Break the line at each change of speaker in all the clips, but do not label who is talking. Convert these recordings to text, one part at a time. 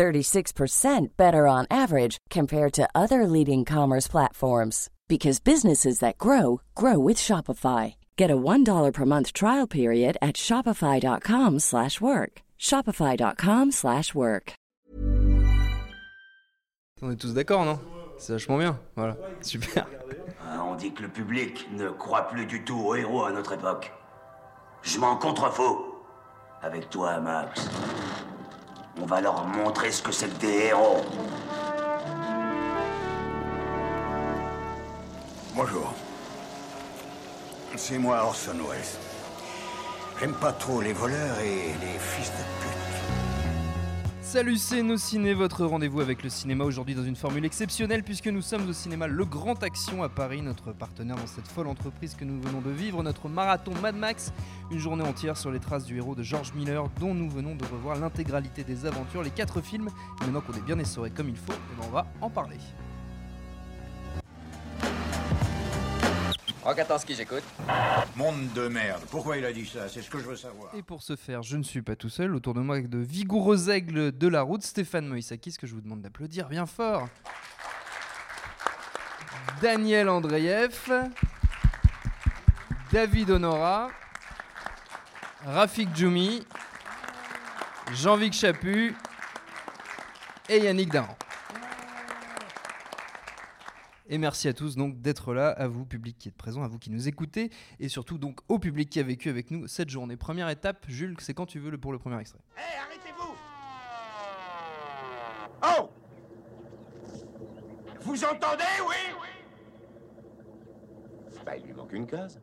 36% better on average compared to other leading commerce platforms because businesses that grow grow with Shopify. Get a $1 per month trial period at shopify.com/work. shopify.com/work.
On est tous d'accord, non? C'est vachement bien. Voilà, super.
Ah, On dit que le public ne croit plus du tout aux héros à notre époque. Je m'en contrefaux. Avec toi, Max. On va leur montrer ce que c'est que des héros.
Bonjour. C'est moi Orson Welles. J'aime pas trop les voleurs et les fils de pute.
Salut, c'est Nos Ciné, votre rendez-vous avec le cinéma aujourd'hui dans une formule exceptionnelle puisque nous sommes au cinéma Le Grand Action à Paris, notre partenaire dans cette folle entreprise que nous venons de vivre, notre marathon Mad Max, une journée entière sur les traces du héros de George Miller dont nous venons de revoir l'intégralité des aventures, les quatre films. Et maintenant qu'on est bien essoré comme il faut, eh ben, on va en parler.
Rogatorski, j'écoute.
Monde de merde. Pourquoi il a dit ça? C'est ce que je veux savoir.
Et pour ce faire, je ne suis pas tout seul, autour de moi avec de vigoureux aigles de la route, Stéphane Moïsakis, que je vous demande d'applaudir bien fort. Daniel Andreev, David Honora, Rafik Djoumi, Jean-Vic Chaput et Yannick Daran. Et merci à tous donc d'être là, à vous public qui êtes présent, à vous qui nous écoutez, et surtout donc au public qui a vécu avec nous cette journée. Première étape, Jules, c'est quand tu veux le- pour le premier extrait.
Hé, arrêtez-vous Oh Vous entendez, oui? Bah, il lui manque une case.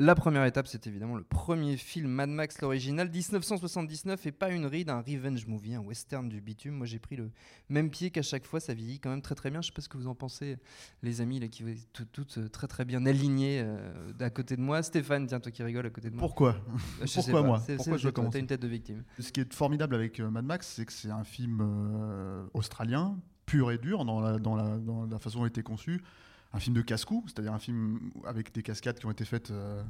La première étape, c'est évidemment le premier film Mad Max, l'original, 1979, et pas une ride, un revenge movie, un western du bitume. Moi, j'ai pris le même pied qu'à chaque fois, ça vieillit quand même très très bien. Je sais pas ce que vous en pensez, les amis, là, qui vous êtes tout- toutes euh, très très bien alignées euh, à côté de moi. Stéphane, tiens, toi qui rigole à côté de moi.
Pourquoi?
Je sais
Pourquoi
pas,
moi
c'est-
Pourquoi je
T'as une tête de victime.
Ce qui est formidable avec euh, Mad Max, c'est que c'est un film euh, australien, pur et dur dans la, dans, la, dans la façon dont il a été conçu. Un film de casse-cou, c'est-à-dire un film avec des cascades qui ont été faites euh,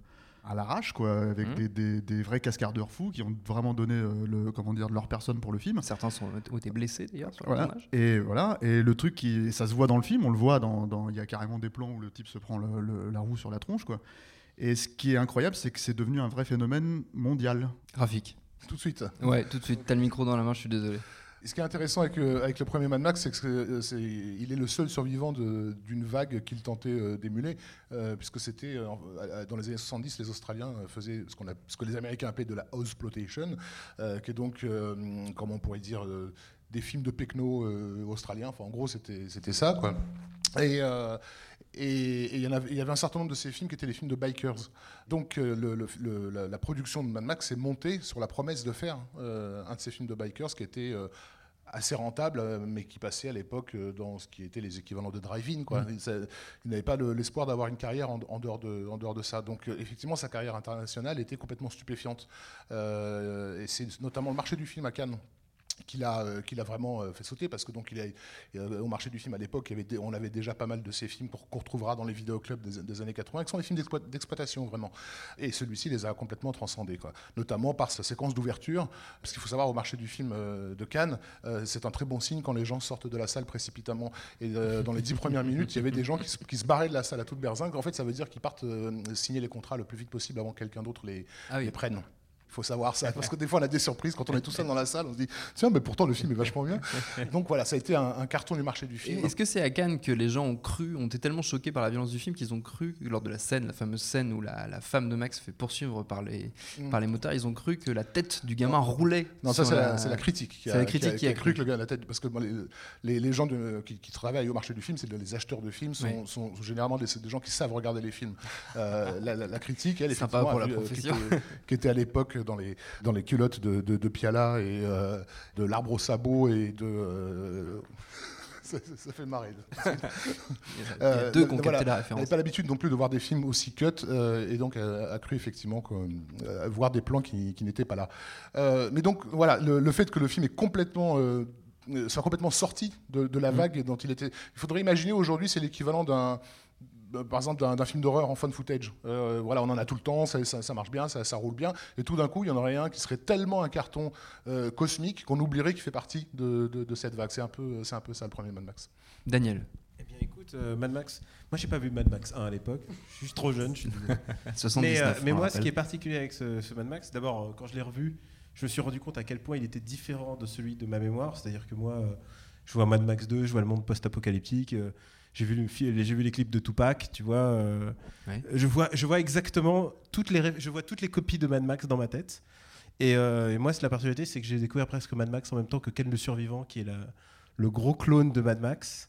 à l'arrache, quoi, avec
Mhm.
des, des- des vrais cascadeurs fous qui ont vraiment donné euh, le, comment dire, de leur personne pour le film.
Certains sont, ont été blessés d'ailleurs sur le
Voilà.
tournage.
Et voilà. Et le truc qui, ça se voit dans le film, on le voit dans, dans- il y a carrément des plans où le type se prend le- le- la roue sur la tronche, quoi. Et ce qui est incroyable, c'est que c'est devenu un vrai phénomène mondial.
Graphique.
Tout de suite.
Ouais, tout de suite. T'as le micro dans la main, je suis désolé.
Ce qui est intéressant avec, euh, avec le premier Mad Max, c'est que euh, est le seul survivant d'une vague qu'il tentait euh, d'émuler, puisque c'était dans les années 70, les Australiens faisaient ce, que les Américains appelaient de la house plotation, qui est donc, comment on pourrait dire, des films de pecno australiens. En gros, c'était ça, quoi. Et, et- il y, avait, il y avait un certain nombre de ces films qui étaient les films de bikers. Donc euh, le- le- le- la, la production de Mad Max s'est montée sur la promesse de faire euh, un de ces films de bikers qui était euh, assez rentable, mais qui passait à l'époque dans ce qui était les équivalents de drive-in. quoi. Il, n'avait pas le- l'espoir d'avoir une carrière en, en dehors de, en dehors de ça. Donc effectivement, sa carrière internationale était complètement stupéfiante. Euh, et c'est notamment le marché du film à Cannes qu'il a, euh, qu'il a vraiment euh, fait sauter parce que donc il a, euh, au marché du film à l'époque, on avait déjà pas mal de ces films qu'on retrouvera dans les vidéoclubs des, des années 80, qui sont des films d'exploit- d'exploitation vraiment. Et celui-ci les a complètement transcendés, quoi. notamment par sa séquence d'ouverture, parce qu'il faut savoir au marché du film de Cannes, c'est un très bon signe quand les gens sortent de la salle précipitamment. Et dans les dix premières minutes, il y avait des gens qui, se- qui se barraient de la salle à toute berzingue. En fait, ça veut dire qu'ils partent signer les contrats le plus vite possible avant que quelqu'un d'autre les,
Ah oui.
les prenne. Il faut savoir ça, parce que des fois on a des surprises quand on est tout seul dans la salle, on se dit tiens, mais pourtant le film est vachement bien. Donc voilà, ça a été un, un carton du marché du film.
Est-ce que c'est à Cannes que les gens ont cru, ont été tellement choqués par la violence du film qu'ils ont cru, lors de la scène, la fameuse scène où la, la femme de Max se fait poursuivre par les,
Mm.
par les motards, ils ont cru que la tête du gamin roulait
Non, ça c'est la, c'est la critique. qui a-
la critique
qui a, cru que le gars a la tête. Parce que bon, les, les- les gens de- qui, qui travaillent au marché du film, c'est les acheteurs de films, sont,
Oui.
sont généralement des, des gens qui savent regarder les films. Euh, la, la- critique, elle,
Sympa
effectivement,
pour la
a euh,
profession.
Qui qui était à l'époque dans les, dans les culottes de, de, de Piala et euh, de l'arbre au sabot et de. euh, ça, ça fait marrer.
Il y a, il y a
Euh,
deux qui ont
voilà,
capté la
Elle
référence.
pas l'habitude non plus de voir des films aussi cut et donc a cru effectivement voir des plans qui, qui n'étaient pas là. Mais donc voilà, le, le fait que le film est complètement soit complètement sorti de, de la vague dont il était. Il faudrait imaginer aujourd'hui, c'est l'équivalent d'un par exemple d'un film d'horreur en fun footage. Euh, voilà, on en a tout le temps, ça, ça- ça marche bien, ça, ça roule bien, et tout d'un coup, il y en aurait un qui serait tellement un carton euh, cosmique qu'on oublierait qu'il fait partie de, de- de cette vague. C'est un peu, c'est un peu ça le premier Mad Max.
Daniel,
Eh bien, écoute, euh, Mad Max. Moi, j'ai pas vu Mad Max 1 à l'époque. Je suis trop jeune. Je suis désolé.
79.
mais euh, mais moi,
rappelle.
ce qui est particulier avec ce, ce Mad Max, d'abord, euh, quand je l'ai revu, je me suis rendu compte à quel point il était différent de celui de ma mémoire. C'est-à-dire que moi, euh, je vois Mad Max 2, je vois le monde post-apocalyptique. J'ai vu, le les clips de Tupac, tu vois. euh,
Ouais.
je, vois je vois exactement toutes les, je vois toutes les copies de Mad Max dans ma tête. Et, euh, et moi, c'est la particularité, c'est que j'ai découvert presque Mad Max en même temps que Ken le Survivant, qui est la- le gros clone de Mad Max.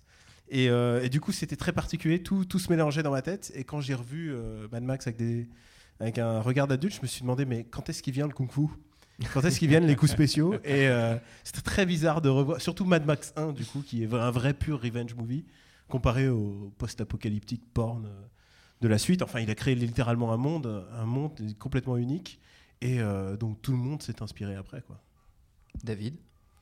Et, euh, et du coup, c'était très particulier, tout, tout se mélangeait dans ma tête. Et quand j'ai revu euh, Mad Max avec, des, avec un regard d'adulte, je me suis demandé, mais quand est-ce qu'il vient le Kung Fu? Quand est-ce qu'ils viennent les coups spéciaux? Et euh, c'était très bizarre de revoir, surtout Mad Max 1, du coup, qui est un vrai pur revenge movie, comparé au post-apocalyptique porn euh, de la suite. Enfin, il a créé littéralement un monde, un monde complètement unique. Et euh, donc tout le monde s'est inspiré après, quoi.
David,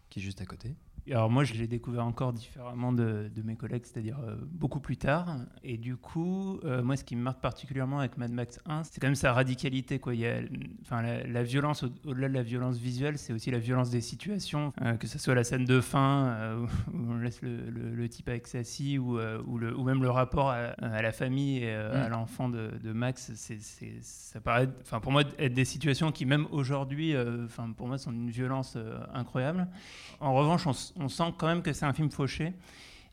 qui est juste à côté.
Et Alors moi, je l'ai découvert encore différemment de, de mes collègues, c'est-à-dire euh, beaucoup plus tard. Et du coup, euh, moi, ce qui me marque particulièrement avec Mad Max 1, c'est quand même sa radicalité. Quoi. Il y a, enfin, la, la violence, au- au-delà de la violence visuelle, c'est aussi la violence des situations, euh, que ce soit la scène de fin, où, où on laisse le, le- le type avec sa scie, ou, ou, le- ou même le rapport à, à la famille et euh,
Mm.
à l'enfant de, de Max. C'est, ça paraît, enfin, pour moi, être des situations qui, même aujourd'hui, enfin, pour moi, sont d'une violence incroyable. En revanche, on, on sent quand même que c'est un film fauché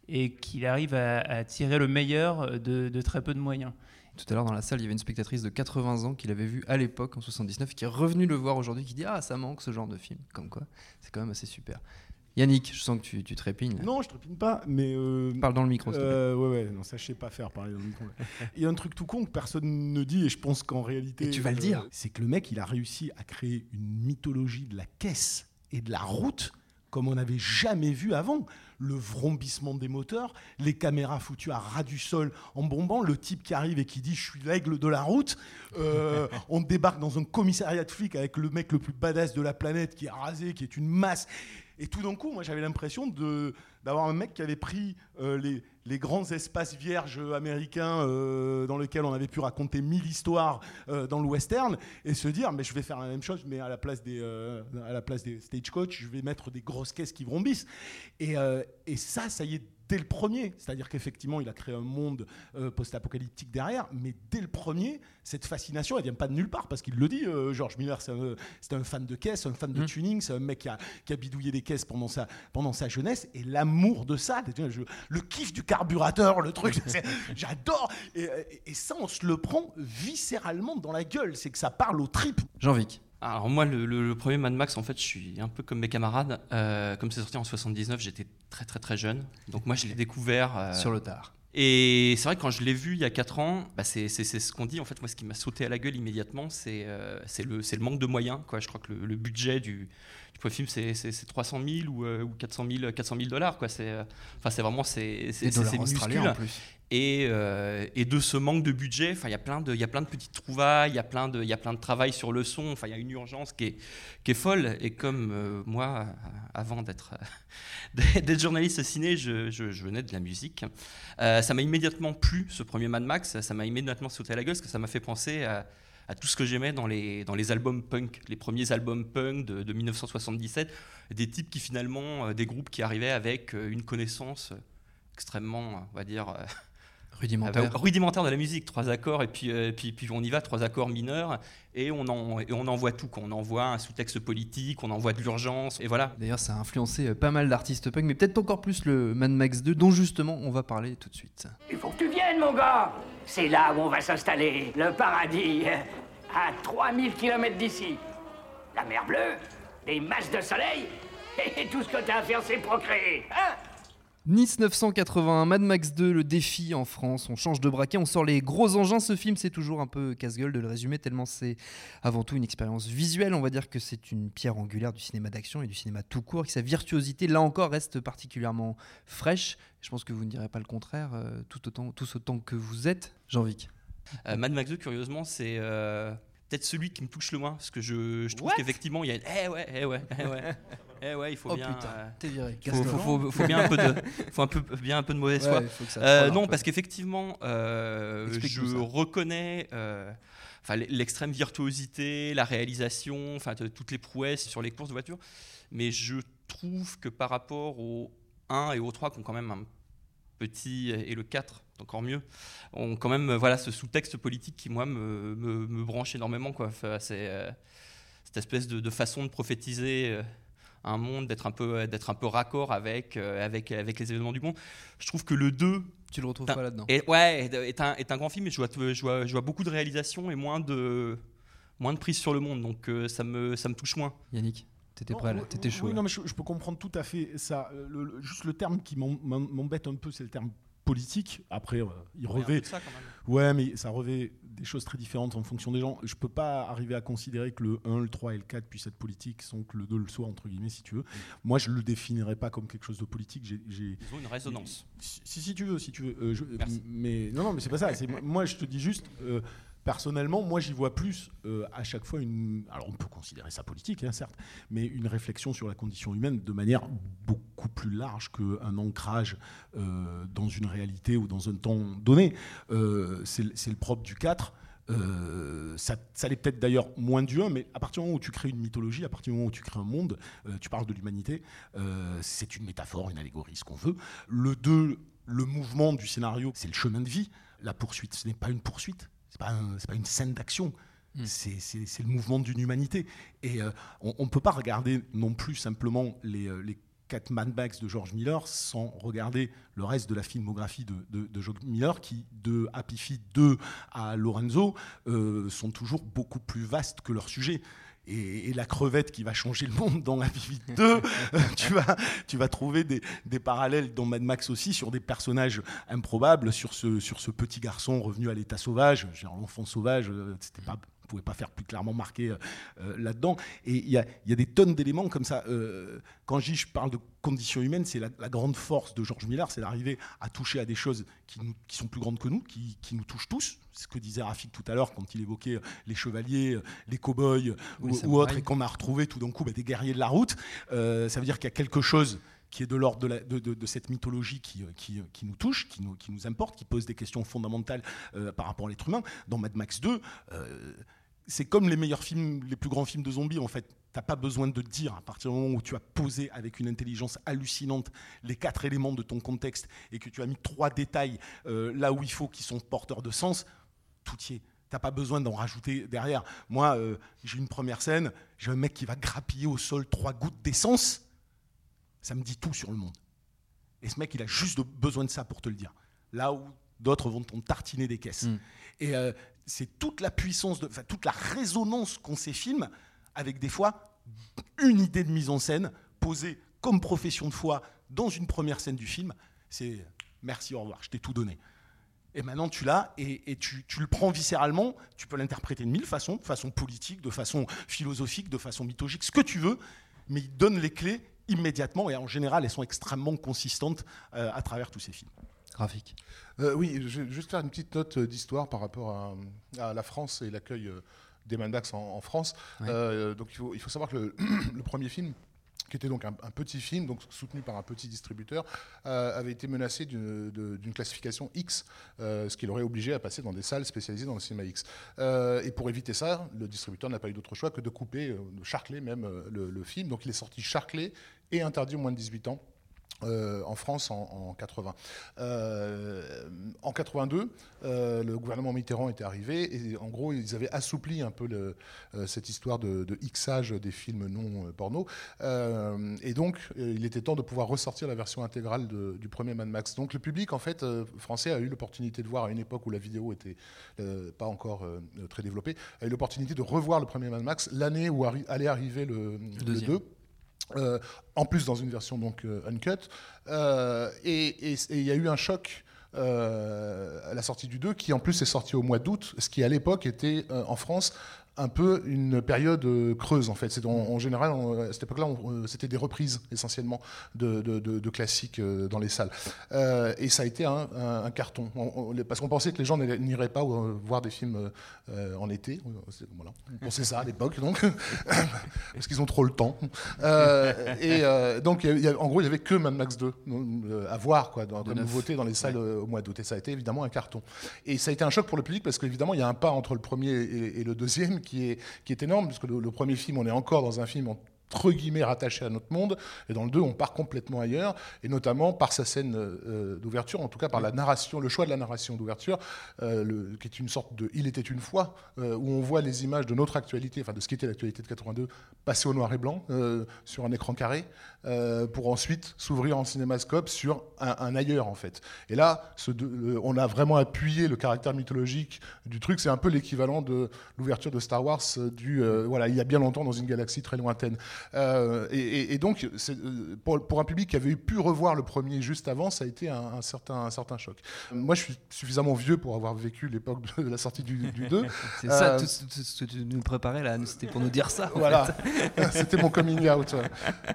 et qu'il arrive à, à tirer le meilleur de, de très peu de moyens.
Tout à l'heure dans la salle, il y avait une spectatrice de 80 ans qui l'avait vu à l'époque en 79 qui est revenue le voir aujourd'hui qui dit ah ça manque ce genre de film comme quoi c'est quand même assez super. Yannick, je sens que tu, tu trépignes. là.
Non, je trépine pas, mais. euh,
Parle dans le micro. s'il te plaît.
euh, ouais, ouais, non, ça je sais pas faire parler dans le micro. Il y a un truc tout con que personne ne dit, et je pense qu'en réalité.
Et tu vas le dire.
C'est que le mec, il a réussi à créer une mythologie de la caisse et de la route comme on n'avait jamais vu avant. Le vrombissement des moteurs, les caméras foutues à ras du sol en bombant, le type qui arrive et qui dit je suis l'aigle de la route. Euh, on débarque dans un commissariat de flics avec le mec le plus badass de la planète qui est rasé, qui est une masse. Et tout d'un coup, moi j'avais l'impression d'avoir un mec qui avait pris euh, les, les grands espaces vierges américains euh, dans lesquels on avait pu raconter mille histoires euh, dans le western et se dire mais je vais faire la même chose mais à la place des euh, à la place des stagecoach je vais mettre des grosses caisses qui vrombissent. Et, euh, et ça ça y est dès le premier c'est-à-dire qu'effectivement il a créé un monde euh, post-apocalyptique derrière mais dès le premier cette fascination elle vient pas de nulle part parce qu'il le dit euh, George Miller c'est un, fan de caisse un fan de
Mm.
tuning c'est un mec qui a, qui a bidouillé des caisses pendant sa, pendant sa jeunesse et l'amour de ça, le kiff du carburateur, le truc, j'adore. Et, et- et ça, on se le prend viscéralement dans la gueule, c'est que ça parle aux tripes.
Jean-Vic.
Alors moi, le, le- le premier Mad Max, en fait, je suis un peu comme mes camarades. Euh, comme c'est sorti en 79, j'étais très très très jeune. Donc moi, je l'ai découvert euh,
Sur le tard.
Et c'est vrai que quand je l'ai vu il y a 4 ans, bah, c'est ce qu'on dit. En fait, moi, ce qui m'a sauté à la gueule immédiatement, c'est euh, le, le manque de moyens. Quoi. Je crois que le, le budget du, du premier film, c'est c'est- c'est 300 000 ou, euh, ou 400 000, 400 000 dollars. quoi. C'est euh, enfin, c'est vraiment c'est minuscule.
en plus.
Et, euh, et de ce manque de budget, enfin, il y a plein de, il y a plein de petites trouvailles, il y a plein de, il y a plein de travail sur le son. Enfin, il y a une urgence qui est, qui est folle. Et comme euh, moi, avant d'être, d'être journaliste ciné, je, je- je venais de la musique. ça m'a immédiatement plu ce premier Mad Max. Ça m'a immédiatement sauté à la gueule parce que ça m'a fait penser à, à tout ce que j'aimais dans les, albums punk, les premiers albums punk de, de 1977, des types qui finalement, euh, des groupes qui arrivaient avec euh, une connaissance extrêmement, on va dire, euh,
Rudimentaire.
euh, rudimentaire de la musique, trois accords et puis, euh, puis, puis on y va, trois accords mineurs et on en, et on envoie tout. On envoie un sous-texte politique, on envoie de l'urgence et voilà.
D'ailleurs, ça a influencé euh, pas mal d'artistes punk, mais peut-être encore plus le Mad Max 2, dont justement on va parler tout de suite.
Il faut que tu viennes, mon gars C'est là où on va s'installer, le paradis, à 3000 km d'ici. La mer bleue, des masses de soleil, et tout ce que t'as à faire, c'est procréer, hein?
Nice 981, Mad Max 2, le défi en France. On change de braquet, on sort les gros engins. Ce film, c'est toujours un peu casse-gueule de le résumer, tellement c'est avant tout une expérience visuelle. On va dire que c'est une pierre angulaire du cinéma d'action et du cinéma tout court, que sa virtuosité, là encore, reste particulièrement fraîche. Je pense que vous ne direz pas le contraire, euh, tout autant, tous autant que vous êtes, Jean-Vic.
Euh, Mad Max 2, curieusement, c'est euh, peut-être celui qui me touche le moins, parce que je, je trouve qu'effectivement, il y a. Eh ouais, eh ouais, eh ouais. Eh ouais, il faut
Oh
bien.
putain,
euh,
t'es viré.
faut,
Gaston.
faut- faut- faut bien un peu de, faut un peu, bien un peu de mauvaise foi.
Ouais,
Euh, non, parce qu'effectivement, euh, je reconnais. Enfin, l'extrême virtuosité, la réalisation, enfin toutes les prouesses sur les courses de voiture, mais je trouve que par rapport au 1 et au 3 qui ont quand même un petit et le 4 encore mieux ont quand même voilà ce sous-texte politique qui moi me, me, me branche énormément quoi Enfin, c'est cette espèce de, de façon de prophétiser un monde d'être un peu d'être un peu raccord avec euh, avec avec les événements du monde je trouve que le 2
Tu le retrouves pas là-dedans.
ouais est, un, est un grand film mais je vois, je vois je vois beaucoup de réalisation et moins de moins de prise sur le monde donc euh, ça me ça me touche moins
Yannick t'étais prêt t'étais chaud.
oui, non, mais je, je peux comprendre tout à fait ça. Euh, le- le- juste le terme qui m'em- m'em- m'embête un peu, c'est le terme politique. Après, euh, il
Ouais,
revêt.
ça.
Ouais, mais ça revêt des choses très différentes en fonction des gens. Je peux pas arriver à considérer que le 1, le 3 et le 4 puissent être politiques sans que le 2 le soit, entre guillemets, si tu veux. Moi, je le définirais pas comme quelque chose de politique. J'ai-
ils ont une résonance
si, si, tu veux, si tu veux. Euh, je-
Merci.
mais non, non, mais c'est pas ça. Moi, je te dis juste. euh, Personnellement, moi, j'y vois plus euh, à chaque fois une. Alors, on peut considérer ça politique, hein, certes, mais une réflexion sur la condition humaine de manière beaucoup plus large qu'un ancrage euh, dans une réalité ou dans un temps donné. Euh, c'est le- propre du 4. Euh, ça, l'est peut-être d'ailleurs moins du 1, mais à partir du moment où tu crées une mythologie, à partir du moment où tu crées un monde, tu parles de l'humanité, c'est une métaphore, une allégorie, ce qu'on veut. Le 2, le mouvement du scénario, c'est le chemin de vie. La poursuite, ce n'est pas une poursuite, c'est pas, un- pas une scène d'action.
Mm.
C'est- le mouvement d'une humanité. Et euh, on ne peut pas regarder non plus simplement les, euh, les quatre Mad Max de George Miller sans regarder le reste de la filmographie de, de- de George Miller qui, de Happy Feet 2 à Lorenzo, euh, sont toujours beaucoup plus vastes que leur sujet. Et, la crevette qui va changer le monde dans Happy Feet 2, euh, tu, vas, tu vas trouver des, parallèles dans Mad Max aussi sur des personnages improbables, sur ce, sur ce petit garçon revenu à l'état sauvage, l'enfant sauvage, euh, c'était pas ne pouvait pas faire plus clairement marqué euh, euh, là-dedans. Et il y a, il y a des tonnes d'éléments comme ça. Euh, quand je dis je parle de conditions humaines, c'est la, la grande force de George Miller, c'est d'arriver à toucher à des choses qui, nous- qui sont plus grandes que nous, qui, qui nous touchent tous. C'est ce que disait Rafik tout à l'heure quand il évoquait les chevaliers, les cow-boys
Ou
ou, autres, et qu'on a retrouvé tout d'un coup bah, des guerriers de la route. Euh, ça veut dire qu'il y a quelque chose qui est de l'ordre de, cette mythologie qui, euh, euh, nous touche, qui nous, importe, qui pose des questions fondamentales euh, par rapport à l'être humain. Dans Mad Max 2, euh, c'est comme les meilleurs films, les plus grands films de zombies en fait. T'as pas besoin de dire à partir du moment où tu as posé avec une intelligence hallucinante les quatre éléments de ton contexte et que tu as mis trois détails là où il faut qui sont porteurs de sens, tout y est. T'as pas besoin d'en rajouter derrière. Moi, j'ai une première scène, j'ai un mec qui va grappiller au sol trois gouttes d'essence. Ça me dit tout sur le monde. Et ce mec, il a juste besoin de ça pour te le dire. Là où d'autres vont t'en tartiner des caisses.
Mm.
Et euh, c'est toute la puissance, de, toute la résonance qu'ont ces films, avec des fois une idée de mise en scène posée comme profession de foi dans une première scène du film. C'est merci, au revoir, je t'ai tout donné. Et maintenant, tu l'as et, et tu, tu le prends viscéralement. Tu peux l'interpréter de mille façons, de façon politique, de façon philosophique, de façon mythologique, ce que tu veux, mais il donne les clés immédiatement et en général, elles sont extrêmement consistantes euh, à travers tous ces films.
Graphique.
Euh, oui, je vais juste faire une petite note euh, d'histoire par rapport à, à la France et l'accueil des Mad Max en, en France.
Ouais.
Euh, donc il faut, il faut savoir que le, le premier film, qui était donc un, petit film, donc soutenu par un petit distributeur, euh, avait été menacé d'une classification X, euh, ce qui l'aurait obligé à passer dans des salles spécialisées dans le cinéma X. Euh, et pour éviter ça, le distributeur n'a pas eu d'autre choix que de couper, de charcler même le, le film. Donc il est sorti charclé et interdit aux moins de 18 ans. Euh, en France en, en 80. Euh, en 82, euh, le gouvernement Mitterrand était arrivé et en gros ils avaient assoupli un peu le- euh, cette histoire de, de Xage des films non euh, porno Euh, et donc euh, il était temps de pouvoir ressortir la version intégrale de- du premier Mad Max. Donc le public en fait euh, français a eu l'opportunité de voir à une époque où la vidéo était euh, pas encore euh, très développée, a eu l'opportunité de revoir le premier Mad Max l'année où arri- allait arriver le, le
deuxième.
2. Euh, en plus dans une version donc euh, uncut. Euh, et il y a eu un choc à la sortie du 2 qui en plus est sorti au mois d'août, ce qui à l'époque était en France un peu une période euh, creuse en fait. C'est en, en général on- à cette époque-là, euh, c'était des reprises essentiellement de, de- de- de classiques euh, dans les salles. Euh, et ça a été un, un- un carton On- on- parce qu'on pensait que les gens n'iraient- pas voir des films euh, en été. Voilà. On pensait ça à l'époque donc parce qu'ils ont trop le temps. Euh, et donc il y a- il y a- en gros il y avait que Mad Max 2 euh, à voir quoi dans, comme nouveauté dans les salles au mois d'août. Et ça a été évidemment un carton. Et ça a été un choc pour le public parce qu'évidemment, il y a un pas entre le premier et, et le deuxième qui est, qui est énorme, puisque le, le premier film, on est encore dans un film entre guillemets rattaché à notre monde, et dans le 2, on part complètement ailleurs, et notamment par sa scène euh, d'ouverture, en tout cas par la narration, le choix de la narration d'ouverture, euh, qui est une sorte de Il était une fois, euh, où on voit les images de notre actualité, enfin de ce qui était l'actualité de 82, passer au noir et blanc sur un écran carré, euh, pour ensuite s'ouvrir en cinémascope sur un, un ailleurs en fait. Et là, ce euh, on a vraiment appuyé le caractère mythologique du truc. C'est un peu l'équivalent de l'ouverture de Star Wars euh, du euh, voilà il y a bien longtemps dans une galaxie très lointaine. Et, et- et donc pour, pour un public qui avait pu revoir le premier juste avant, ça a été un, un certain un certain choc. Moi, je suis suffisamment vieux pour avoir vécu l'époque de la sortie du, du 2.
C'est ça, tout ce tout ce que tu nous préparais là, c'était pour nous dire ça.
voilà, c'était mon coming out.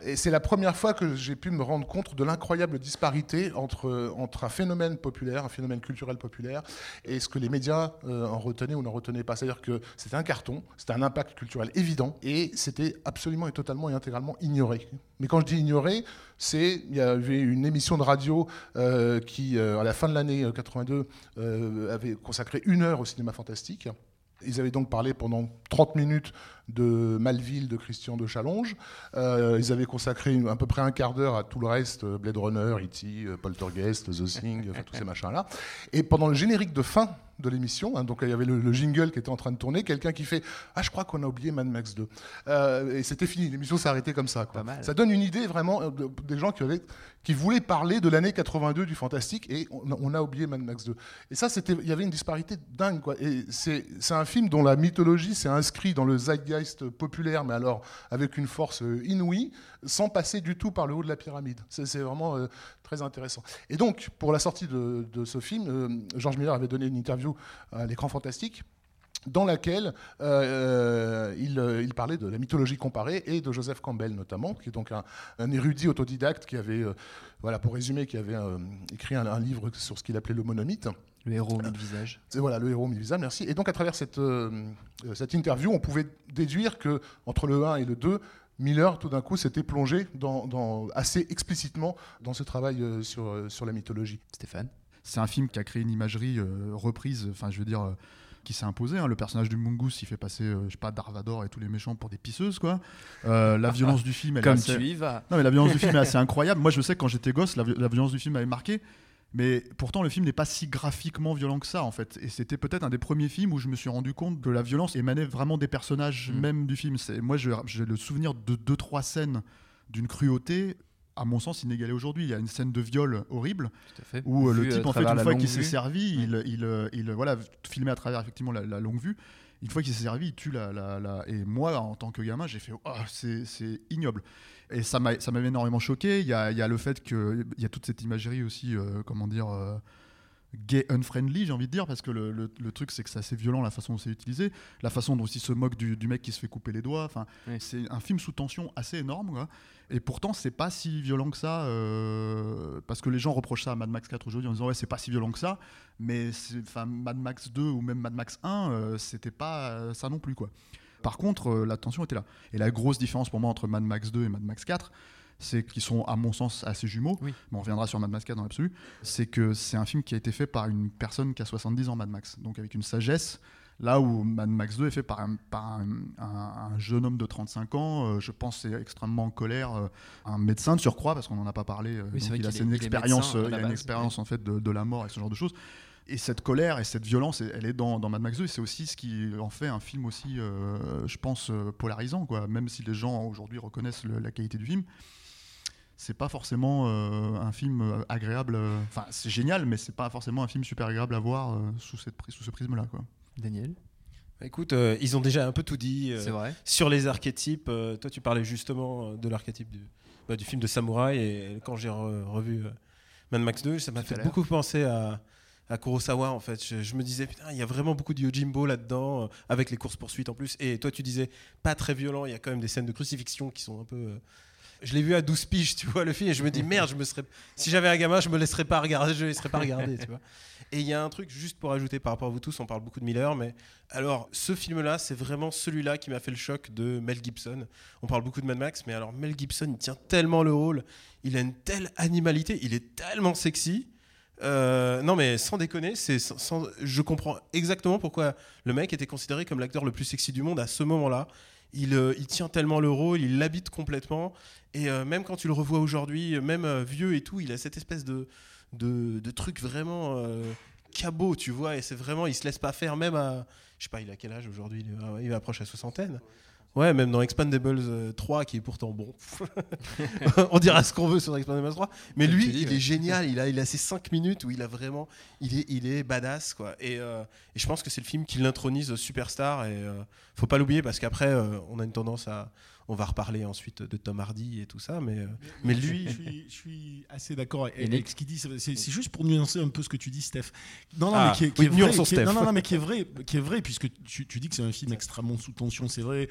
Et c'est la première fois que j'ai pu me rendre compte de l'incroyable disparité entre, entre un phénomène populaire, un phénomène culturel populaire, et ce que les médias euh, en retenaient ou n'en retenaient pas. C'est-à-dire que c'était un carton, c'était un impact culturel évident, et c'était absolument et totalement et intégralement ignoré. Mais quand je dis ignoré, c'est il y avait une émission de radio euh, qui, euh, à la fin de l'année euh, 82, euh, avait consacré une heure au cinéma fantastique. Ils avaient donc parlé pendant 30 minutes de Malville de Christian de Challonge. Euh, ils avaient consacré à peu près un quart d'heure à tout le reste, euh, Blade Runner, E.T., euh, Poltergeist, The Thing, enfin, tous ces machins-là. Et pendant le générique de fin de l'émission, hein, donc il y avait le, le jingle qui était en train de tourner, quelqu'un qui fait Ah, je crois qu'on a oublié Mad Max 2. Euh, et c'était fini, l'émission s'est arrêtée comme ça. quoi. Ça donne une idée vraiment euh, de- des gens qui, avaient, qui voulaient parler de l'année 82 du fantastique et on, on a oublié Mad Max 2. Et ça, c'était, il y avait une disparité dingue. Quoi. Et c'est, c'est un film dont la mythologie s'est inscrite dans le zeitgeist populaire, mais alors avec une force euh, inouïe, sans passer du tout par le haut de la pyramide. C'est, vraiment euh, très intéressant. Et donc, pour la sortie de, de ce film, euh, George Miller avait donné une interview à l'écran fantastique dans laquelle euh, il, il parlait de la mythologie comparée et de Joseph Campbell notamment, qui est donc un, un érudit autodidacte qui avait, euh, voilà pour résumer, qui avait euh, écrit un, un livre sur ce qu'il appelait le monomythe.
Le héros au mille visages.
C'est voilà le héros mille visages, merci. Et donc à travers cette, cette interview, on pouvait déduire que entre le 1 et le 2, Miller, tout d'un coup, s'était plongé dans, dans- assez explicitement dans ce travail euh, sur, euh, sur la mythologie.
Stéphane?
C'est un film qui a créé une imagerie euh, reprise, enfin je veux dire, euh, qui s'est imposée. hein. Le personnage du Mungus, il fait passer, euh, je sais pas, Darvador et tous les méchants pour des pisseuses, quoi. Euh, la violence du film, elle
Comme
est assez...
tu y vas.
Non, mais la violence du film est assez incroyable. Moi, je sais que quand j'étais gosse, la, vi- la violence du film m'avait marqué. Mais pourtant, le film n'est pas si graphiquement violent que ça, en fait. Et c'était peut-être un des premiers films où je me suis rendu compte que la violence émanait vraiment des personnages
Mm.
même du film. C'est- Moi, j'ai le souvenir de deux, trois scènes d'une cruauté, à mon sens, inégalée aujourd'hui. Il y a une scène de viol horrible où euh,
Vu
le type, en fait, une fois qu'il s'est servi, il, il, euh, il, voilà, filmé à travers effectivement la, la longue vue. Une fois qu'il s'est servi, il tue la, la, la- Et moi, en tant que gamin, j'ai fait oh, c'est ignoble. Et ça m'a- énormément choqué. Il y a, il y a le fait qu'il y a toute cette imagerie aussi, euh, comment dire. euh, gay unfriendly j'ai envie de dire parce que le, le- le truc c'est que c'est assez violent la façon dont c'est utilisé la façon dont il se moque du, du mec qui se fait couper les doigts enfin
Oui.
c'est un film sous tension assez énorme quoi. et pourtant c'est pas si violent que ça euh, parce que les gens reprochent ça à Mad Max 4 aujourd'hui en disant ouais c'est pas si violent que ça mais Mad Max 2 ou même Mad Max 1 euh, c'était pas ça non plus quoi par contre euh, la tension était là et la grosse différence pour moi entre Mad Max 2 et Mad Max 4 c'est qu'ils sont à mon sens assez jumeaux
Oui.
mais on reviendra sur Mad Max 4 dans l'absolu c'est que c'est un film qui a été fait par une personne qui a 70 ans Mad Max donc avec une sagesse Là où Mad Max 2 est fait par un, par un, un- un jeune homme de 35 ans, euh, je pense c'est extrêmement en colère, euh, un médecin de surcroît, parce qu'on n'en a pas parlé, euh,
Oui,
donc il a
est-
une
il
expérience,
médecin à la
il a une expérience en fait de, de la mort et ce genre de choses. Et cette colère et cette violence, elle est dans, dans Mad Max 2, et c'est aussi ce qui en fait un film aussi, euh, je pense, euh, polarisant, quoi. Même si les gens aujourd'hui reconnaissent le- la qualité du film, c'est pas forcément euh, un film agréable. euh, Enfin, c'est génial, mais c'est pas forcément un film super agréable à voir euh, sous, cette, pri- sous ce prisme-là, quoi.
Daniel?
Écoute, euh, ils ont déjà un peu tout dit. euh,
C'est vrai.
Sur les archétypes, euh, toi tu parlais justement de l'archétype du, bah, du film de samouraï et quand j'ai re- revu euh, Mad Max 2, ça m'a fait beaucoup penser à, à Kurosawa en fait. Je, me disais, putain, il y a vraiment beaucoup de Yojimbo là-dedans, euh, avec les courses-poursuites en plus. Et toi tu disais, pas très violent, il y a quand même des scènes de crucifixion qui sont un peu. euh, Je l'ai vu à 12 piges, tu vois, le film, et je me dis, merde, je me serais... si j'avais un gamin, je me laisserais pas regarder, je laisserais pas regarder, tu vois. Et il y a un truc, juste pour ajouter par rapport à vous tous, on parle beaucoup de Miller, mais alors, ce film-là, c'est vraiment celui-là qui m'a fait le choc de Mel Gibson. On parle beaucoup de Mad Max, mais alors Mel Gibson, il tient tellement le rôle, il a une telle animalité, il est tellement sexy. Euh, non, mais sans déconner, c'est sans- je comprends exactement pourquoi le mec était considéré comme l'acteur le plus sexy du monde à ce moment-là. Il, euh, il tient tellement le rôle, il l'habite complètement. Et euh, même quand tu le revois aujourd'hui, même vieux et tout, il a cette espèce de, de, truc vraiment cabot, tu vois. Et c'est vraiment, il se laisse pas faire, même à. Je sais pas, il a quel âge aujourd'hui? Il, approche la soixantaine. Ouais, même dans Expandables euh, 3, qui est pourtant bon. On dira ce qu'on veut sur Expandables 3. Mais lui,
dis,
il
ouais.
est génial. Il a, il a ces 5 minutes où il a vraiment. Il est, il est badass, quoi. Et, euh, et je pense que c'est le film qui l'intronise superstar. Et euh, faut pas l'oublier parce qu'après, euh, on a une tendance à. On va reparler ensuite de Tom Hardy et tout ça. Mais, euh, mais lui.
je suis, je suis assez d'accord avec, ce qu'il dit. C'est juste pour nuancer un peu ce que tu dis, Steph. Non, non,
Ah,
mais qui est, qui
oui,
est vrai,
nuançons
qui est-
Steph.
non, non, non, mais qui est vrai, qui est vrai, puisque tu, tu dis que c'est un film extrêmement sous tension, c'est vrai.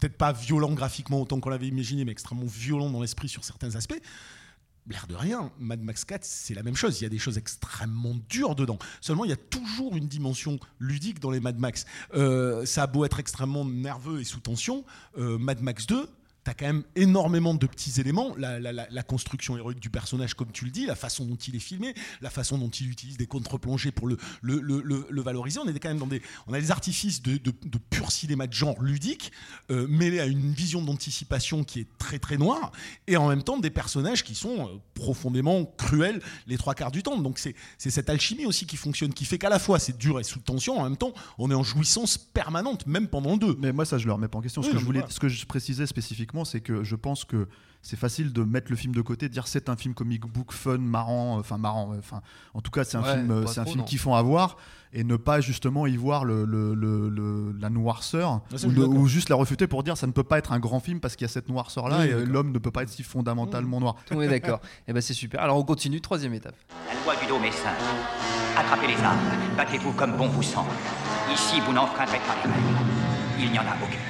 Peut-être pas violent graphiquement autant qu'on l'avait imaginé, mais extrêmement violent dans l'esprit sur certains aspects. L'air de rien, Mad Max 4, c'est la même chose. Il y a des choses extrêmement dures dedans. Seulement, il y a toujours une dimension ludique dans les Mad Max. Euh, ça a beau être extrêmement nerveux et sous tension, euh, Mad Max 2, T'as quand même énormément de petits éléments, la, la- la- la construction héroïque du personnage, comme tu le dis, la façon dont il est filmé, la façon dont il utilise des contre-plongées pour le, le, le- le- le valoriser. On est quand même dans des, on a des artifices de, de- de pur cinéma de genre ludique, euh, mêlés à une vision d'anticipation qui est très très noire, et en même temps des personnages qui sont euh, profondément cruels les trois quarts du temps. Donc c'est cette alchimie aussi qui fonctionne, qui fait qu'à la fois c'est dur et sous tension, en même temps on est en jouissance permanente, même pendant deux.
Mais moi, ça, je le remets pas en question. Ce, que, je voulais, ce que je précisais spécifiquement, c'est que je pense que c'est facile de mettre le film de côté, de dire c'est un film comic book fun, marrant, euh, enfin marrant. euh, Enfin, en tout cas, c'est un
Ouais,
film, euh, c'est un film kiffant à voir et ne pas justement y voir le, le- le- le- la noirceur
Ah,
ou, juste la refuter pour dire ça ne peut pas être un grand film parce qu'il y a cette noirceur là
Oui,
et
d'accord.
l'homme ne peut pas être si fondamentalement noir.
Le monde est d'accord. Et ben c'est super. Alors on continue, troisième étape.
La loi du dôme est simple. Attrapez les armes, battez-vous comme bon vous semble. Ici, vous n'enfreindrez pas les règles. Il n'y en a aucune.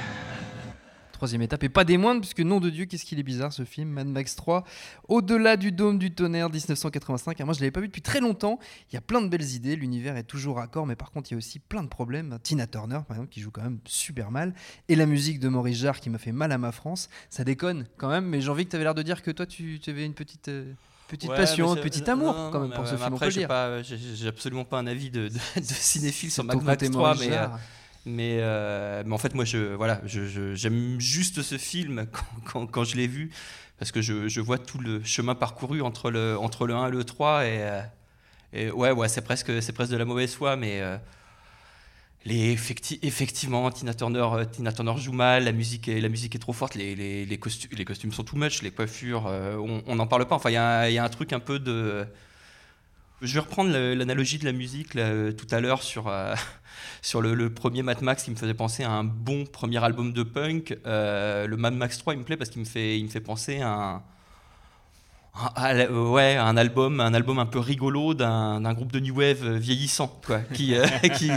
Troisième étape, et pas des moindres, puisque nom de Dieu, qu'est-ce qu'il est bizarre ce film, Mad Max 3, Au-delà du dôme du tonnerre, 1985. Alors moi, je l'avais pas vu depuis très longtemps. Il y a plein de belles idées, l'univers est toujours raccord, mais par contre, il y a aussi plein de problèmes. Tina Turner, par exemple, qui joue quand même super mal, et la musique de Maurice Jarre qui m'a fait mal à ma France. Ça déconne quand même, mais j'ai envie que tu avais l'air de dire que toi, tu, tu avais une petite. euh, Petite
Ouais,
passion, un petit amour
non,
quand même pour ce film,
Après, j'ai absolument pas un avis de, de, de cinéphile sur Mad Max
côté
3,
Maurice
mais, euh. Mais, euh, mais en fait, moi, je, voilà, j'aime juste ce film quand, quand- je l'ai vu, parce que je, je vois tout le chemin parcouru entre le, entre le 1 et le 3, et, euh, et ouais, ouais c'est presque, c'est presque de la mauvaise foi, mais euh, les effecti- effectivement, Tina Turner, joue mal, la musique est, la musique est trop forte, les, les, les, costumes, les costumes sont too much, les coiffures, on n'en parle pas. Enfin, il y, y a un truc un peu de. Je vais reprendre l'analogie de la musique là, euh, tout à l'heure sur, euh, sur le, le premier Mad Max qui me faisait penser à un bon premier album de punk. Euh, le Mad Max 3, il me plaît parce qu'il me fait, il me fait penser à un, à ouais, un album, un album un peu rigolo d'un groupe de new wave vieillissant, quoi, qui, euh, qui,